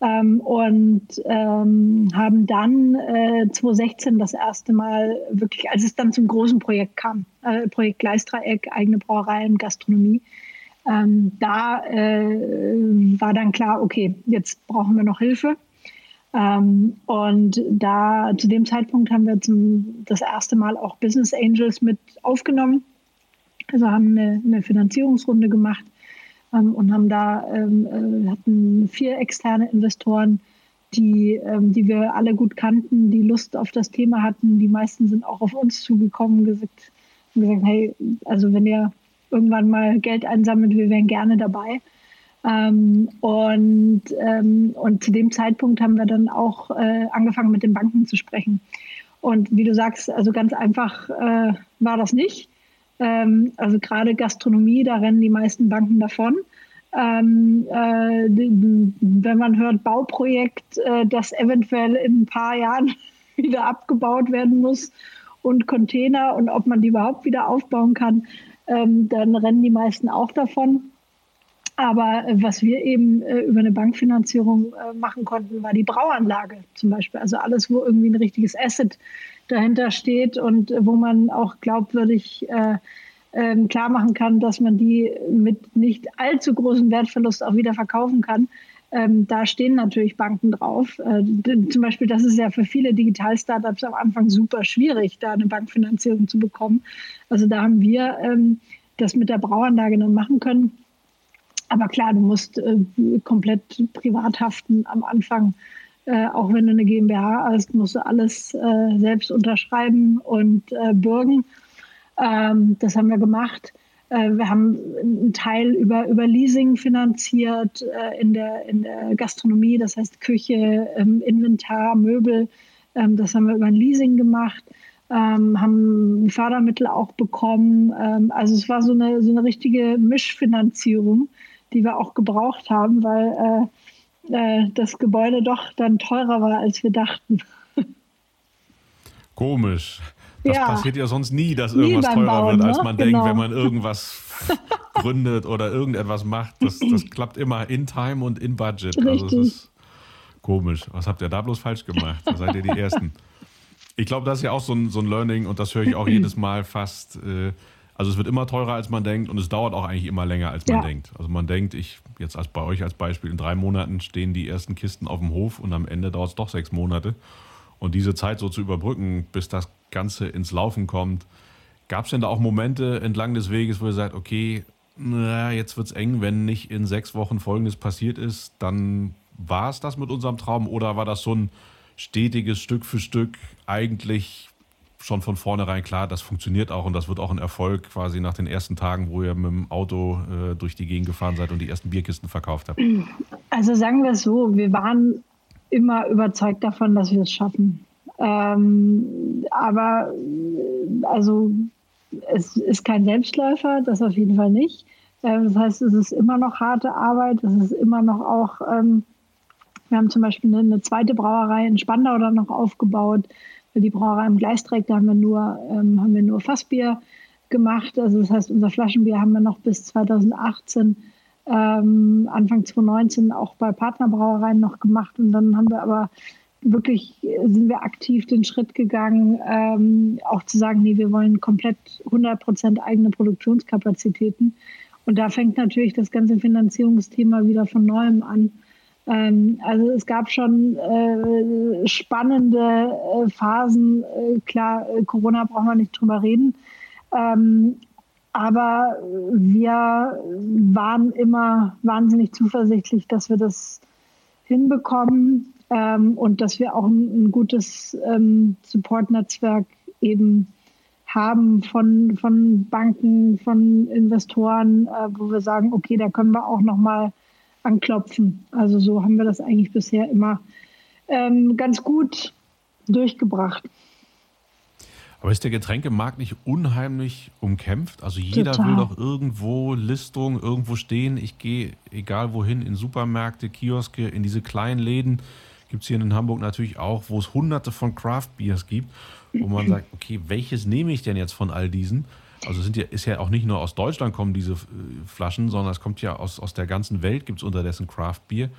B: Ähm, und ähm, haben dann äh, 2016 das erste Mal wirklich, als es dann zum großen Projekt kam, äh, Projekt Gleisdreieck, eigene Brauereien, Gastronomie, ähm, da äh, war dann klar, okay, jetzt brauchen wir noch Hilfe. Ähm, und da zu dem Zeitpunkt haben wir zum, das erste Mal auch Business Angels mit aufgenommen. Also haben eine, eine Finanzierungsrunde gemacht ähm, und haben da ähm, äh, hatten vier externe Investoren, die, ähm, die wir alle gut kannten, die Lust auf das Thema hatten. Die meisten sind auch auf uns zugekommen und gesagt, gesagt, hey, also wenn ihr irgendwann mal Geld einsammelt, wir wären gerne dabei. Ähm, und, ähm, und zu dem Zeitpunkt haben wir dann auch äh, angefangen, mit den Banken zu sprechen. Und wie du sagst, also ganz einfach äh, war das nicht. Ähm, also gerade Gastronomie, da rennen die meisten Banken davon. Ähm, äh, wenn man hört Bauprojekt, äh, das eventuell in ein paar Jahren wieder abgebaut werden muss und Container und ob man die überhaupt wieder aufbauen kann, ähm, dann rennen die meisten auch davon. Aber äh, was wir eben äh, über eine Bankfinanzierung äh, machen konnten, war die Brauanlage zum Beispiel. Also alles, wo irgendwie ein richtiges Asset dahinter steht und wo man auch glaubwürdig äh, ähm, klar machen kann, dass man die mit nicht allzu großem Wertverlust auch wieder verkaufen kann. Ähm, da stehen natürlich Banken drauf. Äh, zum Beispiel, das ist ja für viele Digital-Startups am Anfang super schwierig, da eine Bankfinanzierung zu bekommen. Also da haben wir ähm, das mit der Brauanlage dann machen können. Aber klar, du musst äh, komplett privat haften am Anfang äh, auch wenn du eine GmbH hast, musst du alles äh, selbst unterschreiben und äh, bürgen. Ähm, das haben wir gemacht. Äh, wir haben einen Teil über, über Leasing finanziert äh, in, der, in der Gastronomie, das heißt Küche, ähm, Inventar, Möbel. Ähm, das haben wir über ein Leasing gemacht. Ähm, haben Fördermittel auch bekommen. Ähm, also es war so eine, so eine richtige Mischfinanzierung, die wir auch gebraucht haben, weil äh, äh, das Gebäude doch dann teurer war, als wir dachten.
A: Komisch. Das ja. passiert ja sonst nie, dass irgendwas teurer Bauen, wird, als ne? man genau. denkt, wenn man irgendwas gründet oder irgendetwas macht. Das, das klappt immer in Time und in Budget. Richtig. Also es ist komisch. Was habt ihr da bloß falsch gemacht? Da seid ihr die Ersten. Ich glaube, das ist ja auch so ein, so ein Learning und das höre ich auch jedes Mal fast. Äh, also es wird immer teurer, als man denkt und es dauert auch eigentlich immer länger, als man ja. denkt. Also man denkt, ich jetzt als bei euch als Beispiel, in drei Monaten stehen die ersten Kisten auf dem Hof und am Ende dauert es doch sechs Monate. Und diese Zeit so zu überbrücken, bis das Ganze ins Laufen kommt, gab es denn da auch Momente entlang des Weges, wo ihr sagt, okay, na, jetzt wird es eng, wenn nicht in sechs Wochen Folgendes passiert ist, dann war es das mit unserem Traum oder war das so ein stetiges Stück für Stück eigentlich schon von vornherein klar, das funktioniert auch und das wird auch ein Erfolg quasi nach den ersten Tagen, wo ihr mit dem Auto äh, durch die Gegend gefahren seid und die ersten Bierkisten verkauft habt?
B: Also sagen wir es so, wir waren immer überzeugt davon, dass wir es schaffen. Ähm, aber also es ist kein Selbstläufer, das auf jeden Fall nicht. Äh, das heißt, es ist immer noch harte Arbeit, es ist immer noch auch, ähm, wir haben zum Beispiel eine, eine zweite Brauerei in Spandau dann noch aufgebaut die Brauerei im Gleisdreieck, da haben wir nur, ähm, haben wir nur Fassbier gemacht. Also das heißt, unser Flaschenbier haben wir noch bis 2018, ähm, Anfang 2019 auch bei Partnerbrauereien noch gemacht. Und dann haben wir aber wirklich, sind wir aktiv den Schritt gegangen, ähm, auch zu sagen, nee, wir wollen komplett 100 Prozent eigene Produktionskapazitäten. Und da fängt natürlich das ganze Finanzierungsthema wieder von neuem an. Ähm, also es gab schon äh, spannende äh, Phasen. Äh, klar, äh, Corona brauchen wir nicht drüber reden. Ähm, aber wir waren immer wahnsinnig zuversichtlich, dass wir das hinbekommen ähm, und dass wir auch ein, ein gutes ähm, Support-Netzwerk eben haben von, von Banken, von Investoren, äh, wo wir sagen, okay, da können wir auch nochmal anklopfen. Also so haben wir das eigentlich bisher immer ähm, ganz gut durchgebracht.
A: Aber ist der Getränkemarkt nicht unheimlich umkämpft? Also jeder Total. will doch irgendwo Listung, irgendwo stehen. Ich gehe, egal wohin, in Supermärkte, Kioske, in diese kleinen Läden. Gibt es hier in Hamburg natürlich auch, wo es hunderte von Craft Beers gibt, wo man sagt, okay, welches nehme ich denn jetzt von all diesen? Also sind ja, ist ja auch nicht nur aus Deutschland kommen diese äh, Flaschen, sondern es kommt ja aus, aus der ganzen Welt, gibt es unterdessen Craft Beer.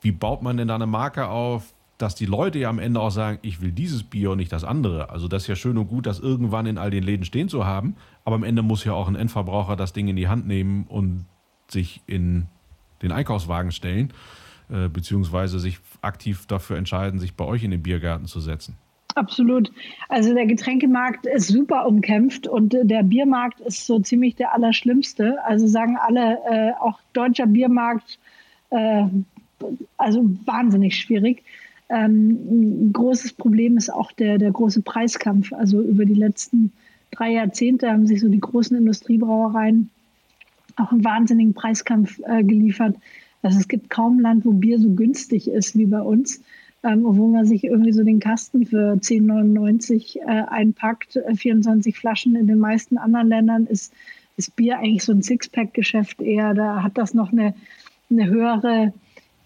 A: Wie baut man denn da eine Marke auf? dass die Leute ja am Ende auch sagen, ich will dieses Bier und nicht das andere. Also das ist ja schön und gut, das irgendwann in all den Läden stehen zu haben, aber am Ende muss ja auch ein Endverbraucher das Ding in die Hand nehmen und sich in den Einkaufswagen stellen, äh, beziehungsweise sich aktiv dafür entscheiden, sich bei euch in den Biergarten zu setzen.
B: Absolut. Also der Getränkemarkt ist super umkämpft und der Biermarkt ist so ziemlich der allerschlimmste. Also sagen alle, äh, auch deutscher Biermarkt, äh, also wahnsinnig schwierig. Ähm, ein großes Problem ist auch der, der große Preiskampf. Also über die letzten drei Jahrzehnte haben sich so die großen Industriebrauereien auch einen wahnsinnigen Preiskampf äh, geliefert. Also es gibt kaum Land, wo Bier so günstig ist wie bei uns, ähm, wo man sich irgendwie so den Kasten für 10,99 äh, einpackt. 24 Flaschen in den meisten anderen Ländern ist, ist Bier eigentlich so ein Sixpack-Geschäft eher. Da hat das noch eine, eine höhere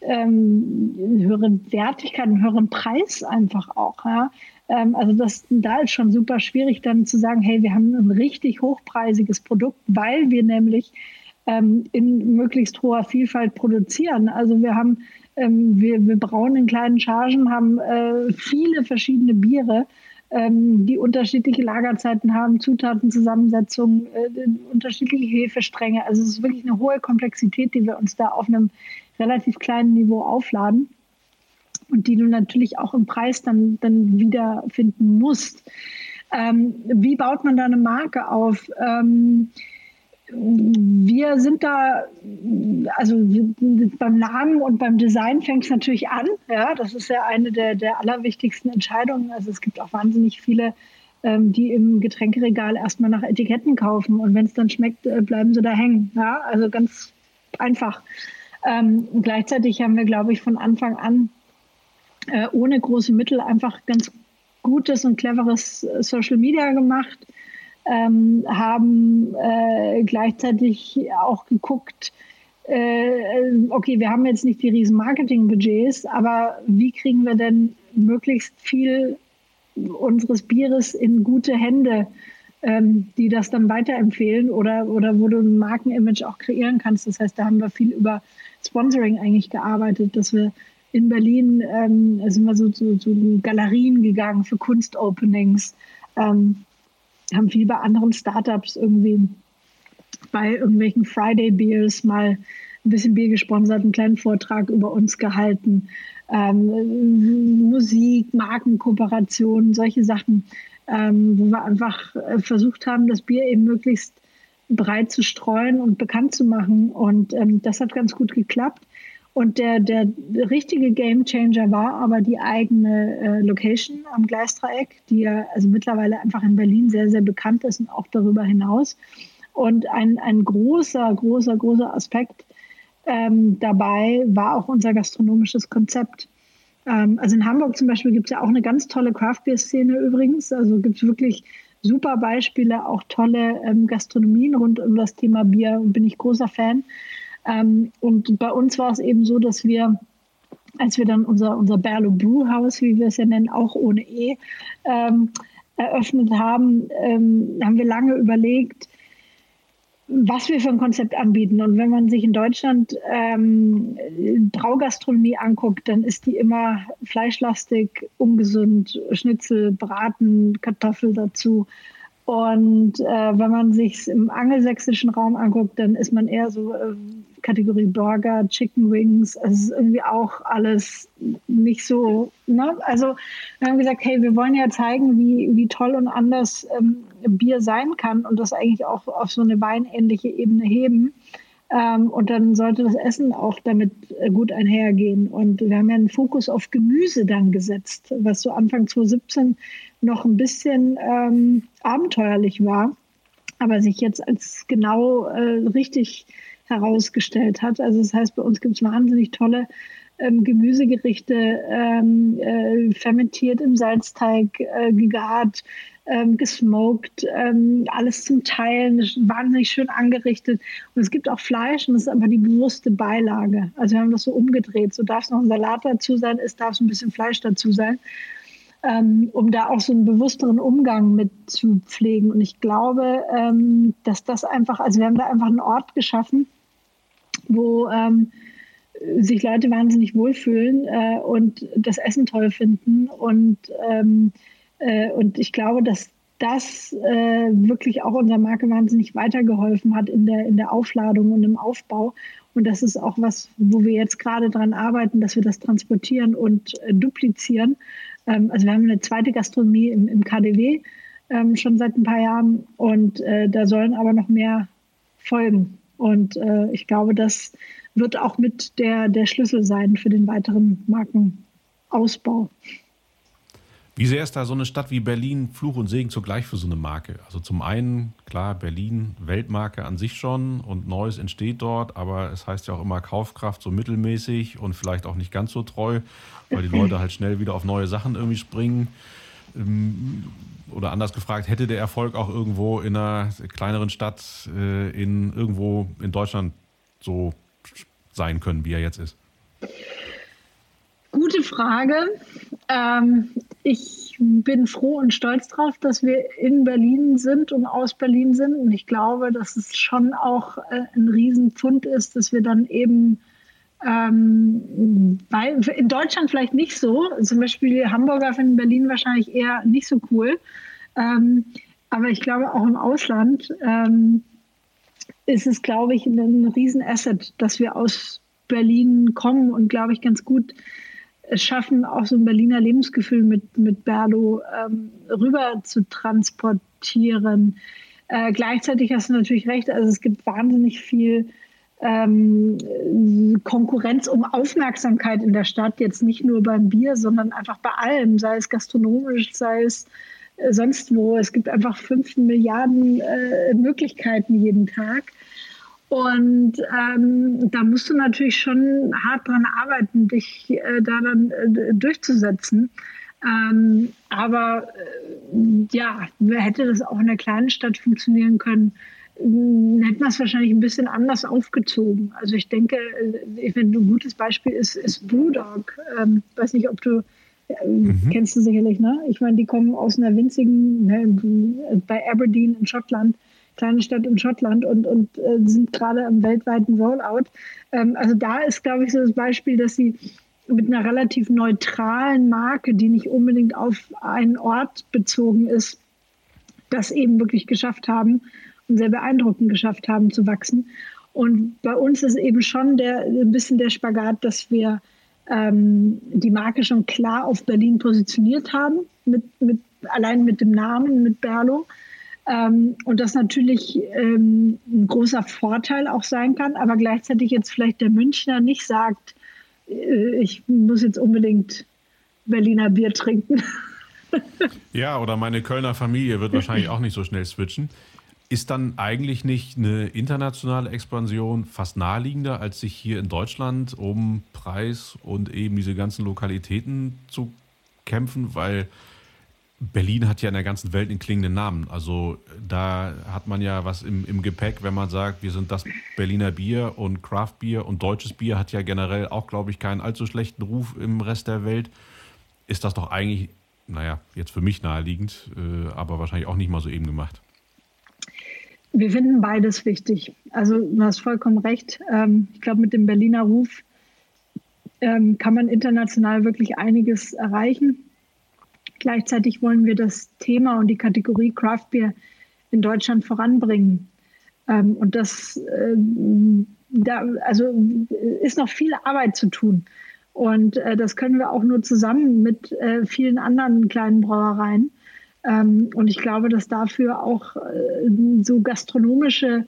B: ähm, höhere Wertigkeit, einen höheren Preis einfach auch. Ja? Ähm, also das, da ist schon super schwierig dann zu sagen, hey, wir haben ein richtig hochpreisiges Produkt, weil wir nämlich ähm, in möglichst hoher Vielfalt produzieren. Also wir haben, ähm, wir, wir brauen in kleinen Chargen, haben äh, viele verschiedene Biere, ähm, die unterschiedliche Lagerzeiten haben, Zutatenzusammensetzungen, äh, unterschiedliche Hefestränge. Also es ist wirklich eine hohe Komplexität, die wir uns da auf einem relativ kleinen Niveau aufladen und die du natürlich auch im Preis dann, dann wiederfinden musst. Ähm, wie baut man da eine Marke auf? Ähm, wir sind da, also beim Namen und beim Design fängt es natürlich an. Ja, das ist ja eine der, der allerwichtigsten Entscheidungen. Also es gibt auch wahnsinnig viele, ähm, die im Getränkeregal erstmal nach Etiketten kaufen und wenn es dann schmeckt, äh, bleiben sie da hängen. Ja, also ganz einfach. Ähm, gleichzeitig haben wir, glaube ich, von Anfang an äh, ohne große Mittel einfach ganz gutes und cleveres äh, Social Media gemacht, ähm, haben äh, gleichzeitig auch geguckt, äh, okay, wir haben jetzt nicht die riesen Marketing-Budgets, aber wie kriegen wir denn möglichst viel unseres Bieres in gute Hände, ähm, die das dann weiterempfehlen oder, oder wo du ein Markenimage auch kreieren kannst. Das heißt, da haben wir viel über Sponsoring eigentlich gearbeitet, dass wir in Berlin ähm, sind wir so zu so Galerien gegangen für Kunstopenings, ähm, haben viel bei anderen Startups irgendwie bei irgendwelchen Friday Beers mal ein bisschen Bier gesponsert, einen kleinen Vortrag über uns gehalten, ähm, Musik, Markenkooperationen, solche Sachen, ähm, wo wir einfach äh, versucht haben, das Bier eben möglichst breit zu streuen und bekannt zu machen. Und ähm, das hat ganz gut geklappt. Und der, der, richtige Gamechanger war aber die eigene äh, Location am Gleisdreieck, die ja also mittlerweile einfach in Berlin sehr, sehr bekannt ist und auch darüber hinaus. Und ein, ein großer, großer, großer Aspekt ähm, dabei war auch unser gastronomisches Konzept. Ähm, also in Hamburg zum Beispiel gibt es ja auch eine ganz tolle Craft Beer Szene übrigens. Also gibt es wirklich super Beispiele, auch tolle ähm, Gastronomien rund um das Thema Bier bin ich großer Fan. Ähm, und bei uns war es eben so, dass wir, als wir dann unser, unser Berlo Brew House, wie wir es ja nennen, auch ohne E, ähm, eröffnet haben, ähm, haben wir lange überlegt, was wir für ein Konzept anbieten. Und wenn man sich in Deutschland ähm, Braugastronomie anguckt, dann ist die immer fleischlastig, ungesund, Schnitzel, Braten, Kartoffel dazu. Und äh, wenn man sich im angelsächsischen Raum anguckt, dann ist man eher so äh, Kategorie Burger, Chicken Wings. Also es ist irgendwie auch alles nicht so. Ne? Also wir haben gesagt, hey, wir wollen ja zeigen, wie, wie toll und anders ähm, Bier sein kann und das eigentlich auch auf so eine weinähnliche Ebene heben. Ähm, und dann sollte das Essen auch damit äh, gut einhergehen. Und wir haben ja einen Fokus auf Gemüse dann gesetzt, was so Anfang 2017 noch ein bisschen ähm, abenteuerlich war, aber sich jetzt als genau äh, richtig herausgestellt hat. Also das heißt, bei uns gibt es wahnsinnig tolle ähm, Gemüsegerichte, ähm, äh, fermentiert im Salzteig, äh, gegart, ähm, gesmoked, ähm, alles zum Teilen, wahnsinnig schön angerichtet. Und es gibt auch Fleisch und das ist aber die bewusste Beilage. Also wir haben das so umgedreht. So darf es noch ein Salat dazu sein, es darf ein bisschen Fleisch dazu sein. Ähm, um da auch so einen bewussteren Umgang mit zu pflegen. Und ich glaube, ähm, dass das einfach, also wir haben da einfach einen Ort geschaffen, wo ähm, sich Leute wahnsinnig wohlfühlen äh, und das Essen toll finden. Und, ähm, äh, und ich glaube, dass das äh, wirklich auch unserer Marke wahnsinnig weitergeholfen hat in der, in der Aufladung und im Aufbau. Und das ist auch was, wo wir jetzt gerade dran arbeiten, dass wir das transportieren und äh, duplizieren. Ähm, also wir haben eine zweite Gastronomie im, im KDW ähm, schon seit ein paar Jahren und äh, da sollen aber noch mehr folgen. Und äh, ich glaube, das wird auch mit der, der Schlüssel sein für den weiteren Markenausbau.
A: Wie sehr ist da so eine Stadt wie Berlin Fluch und Segen zugleich für so eine Marke? Also zum einen, klar, Berlin, Weltmarke an sich schon und Neues entsteht dort, aber es heißt ja auch immer Kaufkraft so mittelmäßig und vielleicht auch nicht ganz so treu, weil die Leute halt schnell wieder auf neue Sachen irgendwie springen. Ähm, oder anders gefragt, hätte der Erfolg auch irgendwo in einer kleineren Stadt äh, in irgendwo in Deutschland so sein können, wie er jetzt ist?
B: Gute Frage. Ähm, ich bin froh und stolz darauf, dass wir in Berlin sind und aus Berlin sind. Und ich glaube, dass es schon auch äh, ein Riesenpfund ist, dass wir dann eben ähm, bei, in Deutschland vielleicht nicht so. Zum Beispiel Hamburger finden Berlin wahrscheinlich eher nicht so cool. Ähm, aber ich glaube, auch im Ausland ähm, ist es, glaube ich, ein, ein Riesenasset, dass wir aus Berlin kommen und, glaube ich, ganz gut es schaffen, auch so ein Berliner Lebensgefühl mit, mit Berlo ähm, rüber zu transportieren. Äh, gleichzeitig hast du natürlich recht, also es gibt wahnsinnig viel ähm, Konkurrenz um Aufmerksamkeit in der Stadt, jetzt nicht nur beim Bier, sondern einfach bei allem, sei es gastronomisch, sei es äh, sonst wo. Es gibt einfach fünf Milliarden äh, Möglichkeiten jeden Tag. Und ähm, da musst du natürlich schon hart dran arbeiten, dich äh, da dann äh, durchzusetzen. Ähm, aber äh, ja, hätte das auch in einer kleinen Stadt funktionieren können, hm, hätten wir es wahrscheinlich ein bisschen anders aufgezogen. Also ich denke, äh, ich finde, ein gutes Beispiel ist, ist Brewdog. Ähm, weiß nicht, ob du äh, mhm. kennst du sicherlich, ne? Ich meine, die kommen aus einer winzigen, ne, bei Aberdeen in Schottland, kleine Stadt in Schottland und, und äh, sind gerade am weltweiten Rollout. Ähm, also da ist, glaube ich, so das Beispiel, dass sie mit einer relativ neutralen Marke, die nicht unbedingt auf einen Ort bezogen ist, das eben wirklich geschafft haben und sehr beeindruckend geschafft haben zu wachsen. Und bei uns ist eben schon der, ein bisschen der Spagat, dass wir ähm, die Marke schon klar auf Berlin positioniert haben, mit, mit, allein mit dem Namen, mit Berlo. Ähm, und das natürlich ähm, ein großer Vorteil auch sein kann, aber gleichzeitig jetzt vielleicht der Münchner nicht sagt, äh, ich muss jetzt unbedingt Berliner Bier trinken.
A: ja, oder meine Kölner Familie wird wahrscheinlich auch nicht so schnell switchen. Ist dann eigentlich nicht eine internationale Expansion fast naheliegender, als sich hier in Deutschland um Preis und eben diese ganzen Lokalitäten zu kämpfen? Weil Berlin hat ja in der ganzen Welt einen klingenden Namen. Also da hat man ja was im, im Gepäck, wenn man sagt, wir sind das Berliner Bier und Craft Bier und deutsches Bier hat ja generell auch, glaube ich, keinen allzu schlechten Ruf im Rest der Welt. Ist das doch eigentlich, naja, jetzt für mich naheliegend, äh, aber wahrscheinlich auch nicht mal so eben gemacht.
B: Wir finden beides wichtig. Also du hast vollkommen recht. Ähm, ich glaube, mit dem Berliner Ruf ähm, kann man international wirklich einiges erreichen. Gleichzeitig wollen wir das Thema und die Kategorie Craft Beer in Deutschland voranbringen. Ähm, und das da, also ist noch viel Arbeit zu tun. Und äh, das können wir auch nur zusammen mit äh, vielen anderen kleinen Brauereien Ähm, und ich glaube, dass dafür auch äh, so gastronomische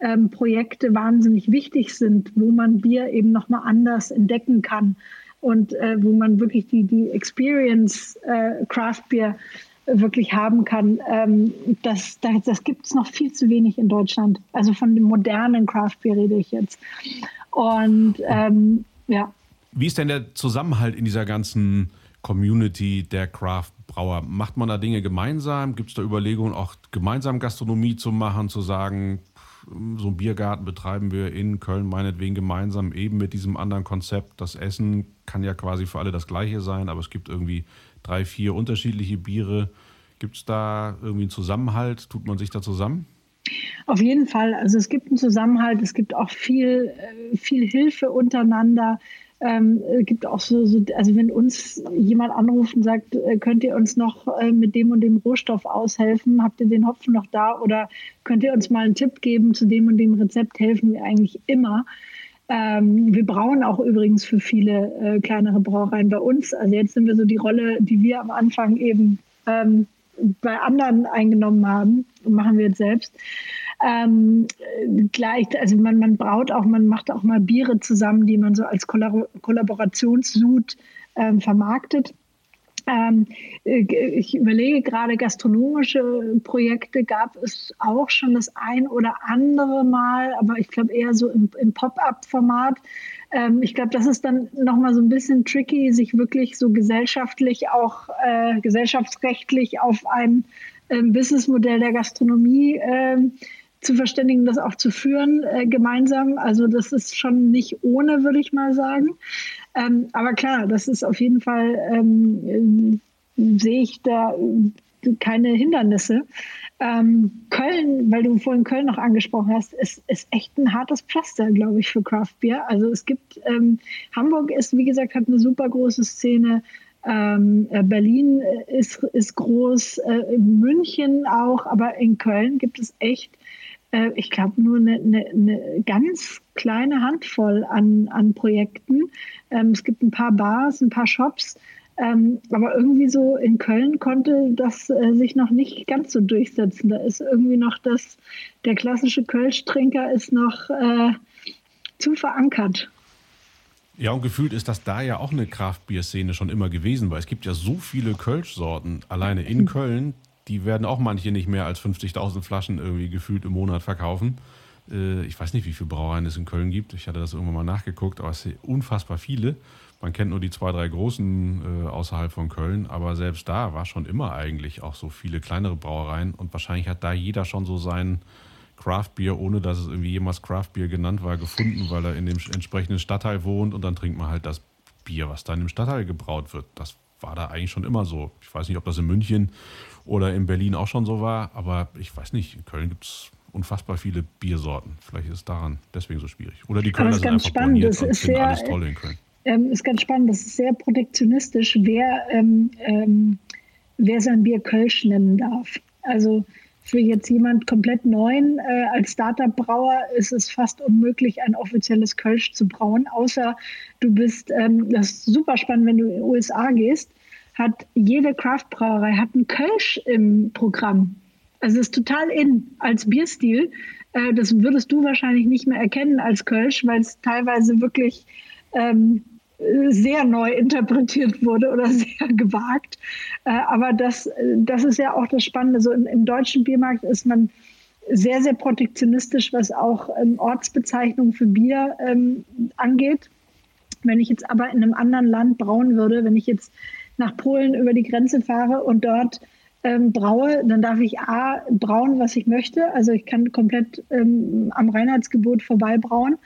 B: ähm, Projekte wahnsinnig wichtig sind, wo man Bier eben nochmal anders entdecken kann und äh, wo man wirklich die, die Experience äh, Craft Beer wirklich haben kann. Ähm, das das, das gibt es noch viel zu wenig in Deutschland. Also von dem modernen Craft Beer rede ich jetzt. Und ähm, ja.
A: Wie ist denn der Zusammenhalt in dieser ganzen Community der Craft Brauer? Macht man da Dinge gemeinsam? Gibt es da Überlegungen, auch gemeinsam Gastronomie zu machen, zu sagen, so einen Biergarten betreiben wir in Köln meinetwegen gemeinsam, eben mit diesem anderen Konzept. Das Essen kann ja quasi für alle das gleiche sein, aber es gibt irgendwie drei, vier unterschiedliche Biere. Gibt es da irgendwie einen Zusammenhalt? Tut man sich da zusammen?
B: Auf jeden Fall. Also es gibt einen Zusammenhalt, es gibt auch viel, äh, viel Hilfe untereinander. Ähm, gibt auch so, so, also wenn uns jemand anruft und sagt, äh, könnt ihr uns noch äh, mit dem und dem Rohstoff aushelfen? Habt ihr den Hopfen noch da? Oder könnt ihr uns mal einen Tipp geben zu dem und dem Rezept? Helfen wir eigentlich immer. Ähm, wir brauen auch übrigens für viele äh, kleinere Brauereien bei uns. Also jetzt sind wir so die Rolle, die wir am Anfang eben ähm, bei anderen eingenommen haben, machen wir jetzt selbst. Ähm, gleich, also man, man braut auch, man macht auch mal Biere zusammen, die man so als Kollaborationssud ähm, vermarktet. Ähm, äh, ich überlege gerade, gastronomische Projekte gab es auch schon das ein oder andere Mal, aber ich glaube eher so im, im Pop-up-Format. Ähm, ich glaube, das ist dann nochmal so ein bisschen tricky, sich wirklich so gesellschaftlich, auch äh, gesellschaftsrechtlich auf ein äh, Businessmodell der Gastronomie äh, zu verständigen, das auch zu führen äh, gemeinsam. Also das ist schon nicht ohne, würde ich mal sagen. Ähm, aber klar, das ist auf jeden Fall, ähm, äh, sehe ich da keine Hindernisse. Ähm, Köln, weil du vorhin Köln noch angesprochen hast, ist, ist echt ein hartes Pflaster, glaube ich, für Craft Beer. Also es gibt, ähm, Hamburg ist, wie gesagt, hat eine super große Szene. Ähm, äh, Berlin ist, ist groß, äh, München auch, aber in Köln gibt es echt äh, ich glaube, nur eine, eine, eine, ganz kleine Handvoll an, an Projekten. Ähm, es gibt ein paar Bars, ein paar Shops. Ähm, aber irgendwie so in Köln konnte das äh, sich noch nicht ganz so durchsetzen. Da ist irgendwie noch das, der klassische Kölsch-Trinker ist noch äh, zu verankert.
A: Ja, und gefühlt ist das da ja auch eine Kraftbier-Szene schon immer gewesen, weil es gibt ja so viele Kölsch-Sorten alleine in Köln, die werden auch manche nicht mehr als 50.000 Flaschen irgendwie gefühlt im Monat verkaufen. Äh, ich weiß nicht, wie viele Brauereien es in Köln gibt. Ich hatte das irgendwann mal nachgeguckt, aber es sind unfassbar viele. Man kennt nur die zwei, drei großen äh, außerhalb von Köln, aber selbst da war schon immer eigentlich auch so viele kleinere Brauereien und wahrscheinlich hat da jeder schon so sein Craftbier, ohne dass es irgendwie jemals Craftbier genannt war, gefunden, weil er in dem entsprechenden Stadtteil wohnt und dann trinkt man halt das Bier, was da in dem Stadtteil gebraut wird. Das war da eigentlich schon immer so. Ich weiß nicht, ob das in München oder in Berlin auch schon so war, aber ich weiß nicht, in Köln gibt es unfassbar viele Biersorten. Vielleicht ist es daran deswegen so schwierig. Oder die Kölner sind einfach
B: spannend. Das ist sehr, alles toll in Köln. Ähm, ist ganz spannend, das ist sehr protektionistisch, wer, ähm, ähm, wer sein Bier Kölsch nennen darf. Also für jetzt jemand komplett neuen äh, als Startup-Brauer ist es fast unmöglich, ein offizielles Kölsch zu brauen, außer du bist, ähm, das ist super spannend, wenn du in die USA gehst, hat jede Craft-Brauerei hat einen Kölsch im Programm. Also es ist total in als Bierstil. Äh, das würdest du wahrscheinlich nicht mehr erkennen als Kölsch, weil es teilweise wirklich ähm, sehr neu interpretiert wurde oder sehr gewagt. Äh, aber das, das ist ja auch das Spannende. So im, deutschen Biermarkt ist man sehr, sehr protektionistisch, was auch ähm, Ortsbezeichnungen für Bier ähm, angeht. Wenn ich jetzt aber in einem anderen Land brauen würde, wenn ich jetzt nach Polen über die Grenze fahre und dort ähm, braue, dann darf ich A, brauen, was ich möchte. Also ich kann komplett ähm, am Reinheitsgebot vorbei brauen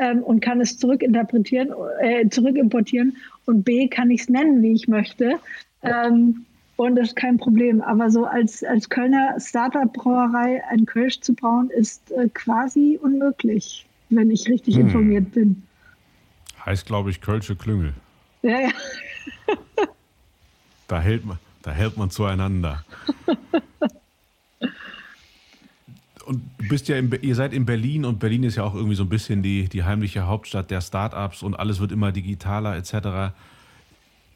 B: ähm, und kann es zurückinterpretieren, äh, zurückimportieren. Und B, kann ich es nennen, wie ich möchte. Ähm, und das ist kein Problem. Aber so als, als Kölner Startup-Brauerei ein Kölsch zu brauen, ist äh, quasi unmöglich, wenn ich richtig hm. informiert bin.
A: Heißt, glaube ich, Kölsche Klüngel.
B: Ja, ja.
A: da, hält man, da hält man zueinander. und du bist ja, in, ihr seid in Berlin und Berlin ist ja auch irgendwie so ein bisschen die, die heimliche Hauptstadt der Startups und alles wird immer digitaler etc.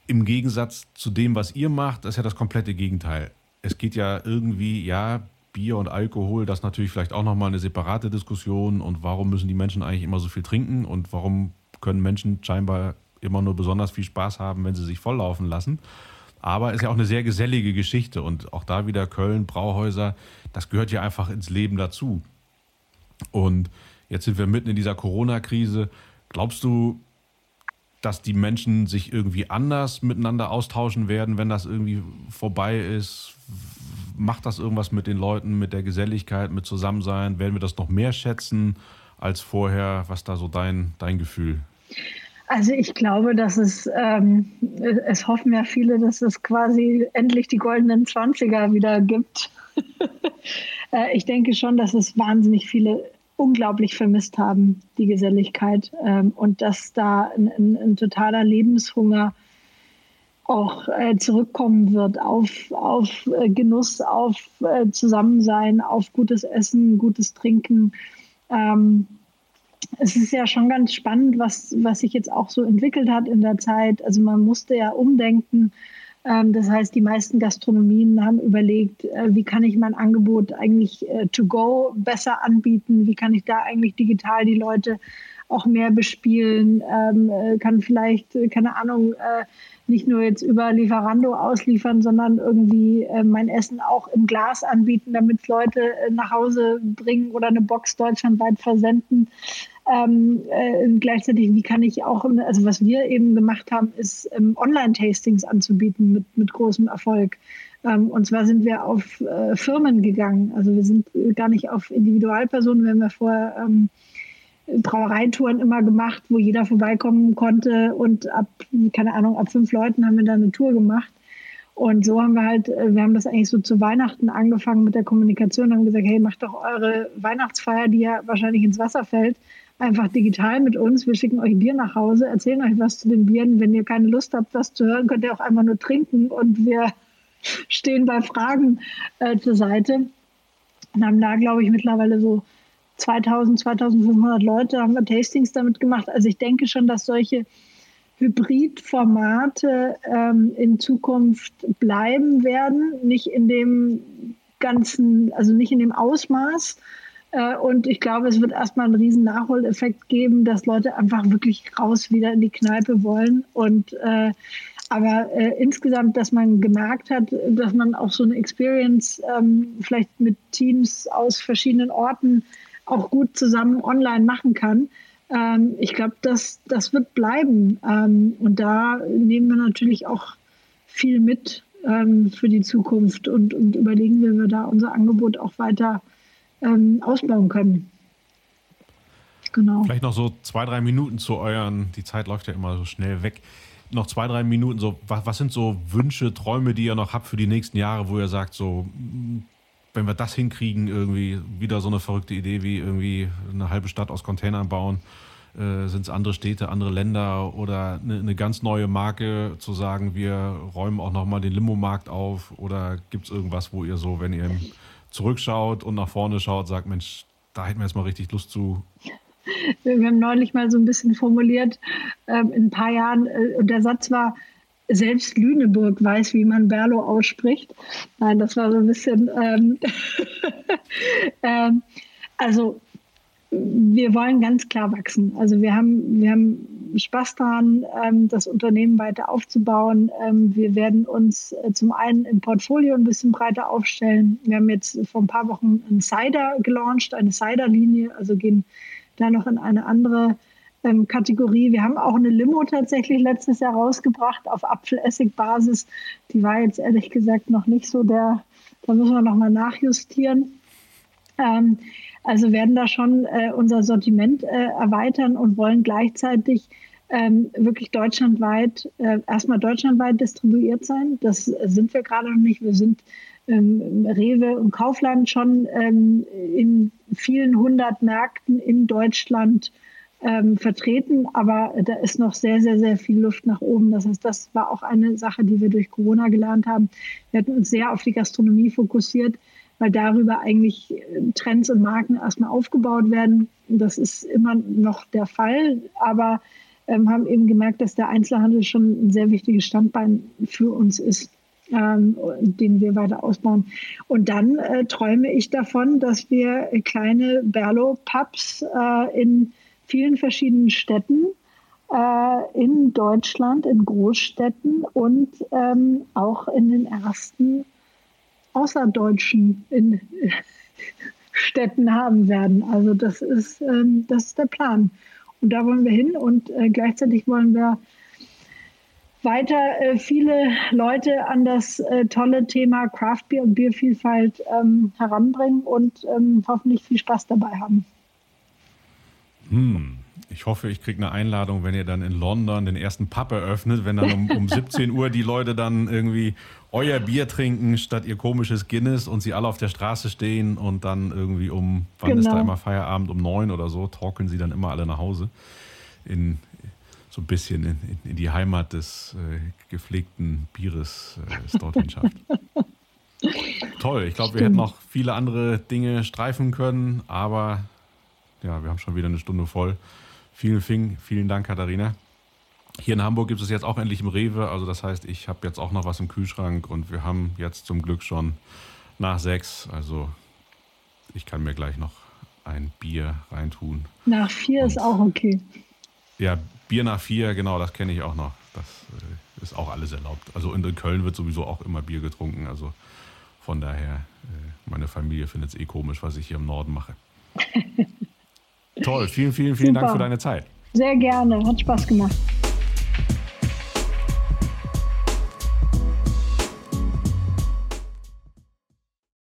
A: Im Gegensatz zu dem, was ihr macht, ist ja das komplette Gegenteil. es geht ja irgendwie, ja, Bier und Alkohol, das ist natürlich vielleicht auch nochmal eine separate Diskussion. Und warum müssen die Menschen eigentlich immer so viel trinken? Und warum können Menschen scheinbar immer nur besonders viel Spaß haben, wenn sie sich volllaufen lassen? Aber es ist ja auch eine sehr gesellige Geschichte. Und auch da wieder Köln, Brauhäuser, das gehört ja einfach ins Leben dazu. Und jetzt sind wir mitten in dieser Corona-Krise. Glaubst du, dass die Menschen sich irgendwie anders miteinander austauschen werden, wenn das irgendwie vorbei ist? Macht das irgendwas mit den Leuten, mit der Geselligkeit, mit Zusammensein? Werden wir das noch mehr schätzen als vorher? Was da so dein, dein Gefühl?
B: Also ich glaube, dass es, ähm, es hoffen ja viele, dass es quasi endlich die goldenen Zwanziger wieder gibt. Äh, ich denke schon, dass es wahnsinnig viele unglaublich vermisst haben, die Geselligkeit. Ähm, und dass da ein, ein, ein totaler Lebenshunger auch äh, zurückkommen wird auf, auf äh, Genuss, auf äh, Zusammensein, auf gutes Essen, gutes Trinken. Ähm, es ist ja schon ganz spannend, was, was sich jetzt auch so entwickelt hat in der Zeit. Also man musste ja umdenken. Ähm, das heißt, die meisten Gastronomien haben überlegt, äh, wie kann ich mein Angebot eigentlich äh, to go besser anbieten? Wie kann ich da eigentlich digital die Leute auch mehr bespielen? Ähm, äh, kann vielleicht, keine Ahnung, nicht nur jetzt über Lieferando ausliefern, sondern irgendwie mein Essen auch im Glas anbieten, damit Leute nach Hause bringen oder eine Box deutschlandweit versenden. Ähm, äh, gleichzeitig, wie kann ich auch, also was wir eben gemacht haben, ist ähm, Online-Tastings anzubieten mit, mit großem Erfolg. Ähm, und zwar sind wir auf äh, Firmen gegangen. Also wir sind gar nicht auf Individualpersonen. Wir haben ja vorher ähm, Brauereitouren immer gemacht, wo jeder vorbeikommen konnte. Und ab, keine Ahnung, ab fünf Leuten haben wir dann eine Tour gemacht. Und so haben wir halt, äh, wir haben das eigentlich so zu Weihnachten angefangen mit der Kommunikation, haben gesagt, hey, macht doch eure Weihnachtsfeier, die ja wahrscheinlich ins Wasser fällt, einfach digital mit uns. Wir schicken euch Bier nach Hause, erzählen euch was zu den Bieren. Wenn ihr keine Lust habt, was zu hören, könnt ihr auch einfach nur trinken und wir stehen bei Fragen äh, zur Seite. Und haben da, glaube ich, mittlerweile so 2000, 2500 Leute haben wir Tastings damit gemacht. Also ich denke schon, dass solche Hybridformate ähm, in Zukunft bleiben werden, nicht in dem ganzen, also nicht in dem Ausmaß, äh, und ich glaube, es wird erstmal einen riesen Nachholeffekt geben, dass Leute einfach wirklich raus wieder in die Kneipe wollen. Und äh, aber äh, insgesamt, dass man gemerkt hat, dass man auch so eine Experience ähm, vielleicht mit Teams aus verschiedenen Orten auch gut zusammen online machen kann. Ähm, ich glaube, das, das wird bleiben. Ähm, und da nehmen wir natürlich auch viel mit ähm, für die Zukunft und, und überlegen, wie wir da unser Angebot auch weiter ähm, ausbauen können.
A: Genau. Vielleicht noch so zwei, drei Minuten zu euren, die Zeit läuft ja immer so schnell weg. Noch zwei, drei Minuten, so, was, was sind so Wünsche, Träume, die ihr noch habt für die nächsten Jahre, wo ihr sagt, so, wenn wir das hinkriegen, irgendwie wieder so eine verrückte Idee wie irgendwie eine halbe Stadt aus Containern bauen, äh, sind es andere Städte, andere Länder oder eine, eine, ganz neue Marke zu sagen, wir räumen auch nochmal den Limo-Markt auf oder gibt es irgendwas, wo ihr so, wenn ihr zurückschaut und nach vorne schaut, sagt, Mensch, da hätten wir jetzt mal richtig Lust zu.
B: Wir haben neulich mal so ein bisschen formuliert, ähm, in ein paar Jahren, äh, der Satz war, selbst Lüneburg weiß, wie man Berlo ausspricht. Nein, das war so ein bisschen, ähm, ähm, also wir wollen ganz klar wachsen. Also wir haben, wir haben Spaß daran, ähm, das Unternehmen weiter aufzubauen. Ähm, wir werden uns äh, zum einen im Portfolio ein bisschen breiter aufstellen. Wir haben jetzt vor ein paar Wochen einen Cider gelauncht, eine Cider-Linie, also gehen da noch in eine andere ähm, Kategorie. Wir haben auch eine Limo tatsächlich letztes Jahr rausgebracht auf Apfelessig-Basis. Die war jetzt ehrlich gesagt noch nicht so der, da müssen wir nochmal nachjustieren. Ähm, also werden da schon äh, unser Sortiment äh, erweitern und wollen gleichzeitig ähm, wirklich deutschlandweit, äh, erstmal deutschlandweit distribuiert sein. Das sind wir gerade noch nicht. Wir sind ähm, Rewe und Kaufland schon ähm, in vielen hundert Märkten in Deutschland ähm, vertreten, aber da ist noch sehr, sehr, sehr viel Luft nach oben. Das heißt, das war auch eine Sache, die wir durch Corona gelernt haben. Wir hatten uns sehr auf die Gastronomie fokussiert weil darüber eigentlich äh, Trends und Marken erstmal aufgebaut werden. Das ist immer noch der Fall, aber ähm, haben eben gemerkt, dass der Einzelhandel schon ein sehr wichtiges Standbein für uns ist. ähm, den wir weiter ausbauen. Und dann äh, träume ich davon, dass wir kleine Berlo-Pubs äh, in vielen verschiedenen Städten äh, in Deutschland, in Großstädten und ähm, auch in den ersten außerdeutschen in, Städten haben werden. Also das ist, ähm, das ist der Plan. Und da wollen wir hin und äh, gleichzeitig wollen wir weiter äh, viele Leute an das äh, tolle Thema Craft Beer und Biervielfalt ähm, heranbringen und ähm, hoffentlich viel Spaß dabei haben.
A: Hm. Ich hoffe, ich kriege eine Einladung, wenn ihr dann in London den ersten Pub eröffnet, wenn dann um, um 17 Uhr die Leute dann irgendwie euer Bier trinken statt ihr komisches Guinness und sie alle auf der Straße stehen und dann irgendwie um, wann genau. ist da genau. immer Feierabend, um neun oder so, torkeln sie dann immer alle nach Hause. In, so ein bisschen in, in die Heimat des äh, gepflegten Bieres äh, es dorthin schafft. Toll, ich glaube, wir hätten noch viele andere Dinge streifen können, aber ja, wir haben schon wieder eine Stunde voll. Vielen, vielen, vielen Dank, Katharina. Hier in Hamburg gibt es jetzt auch endlich im Rewe. Also das heißt, ich habe jetzt auch noch was im Kühlschrank und wir haben jetzt zum Glück schon nach sechs. Also ich kann mir gleich noch ein Bier reintun.
B: Nach vier und ist auch okay.
A: Ja, Bier nach vier, genau, das kenne ich auch noch. Das äh, ist auch alles erlaubt. Also in Köln wird sowieso auch immer Bier getrunken. Also von daher, äh, meine Familie findet es eh komisch, was ich hier im Norden mache. Toll, vielen, vielen, vielen Super. Dank für deine Zeit.
B: Sehr gerne, hat Spaß gemacht.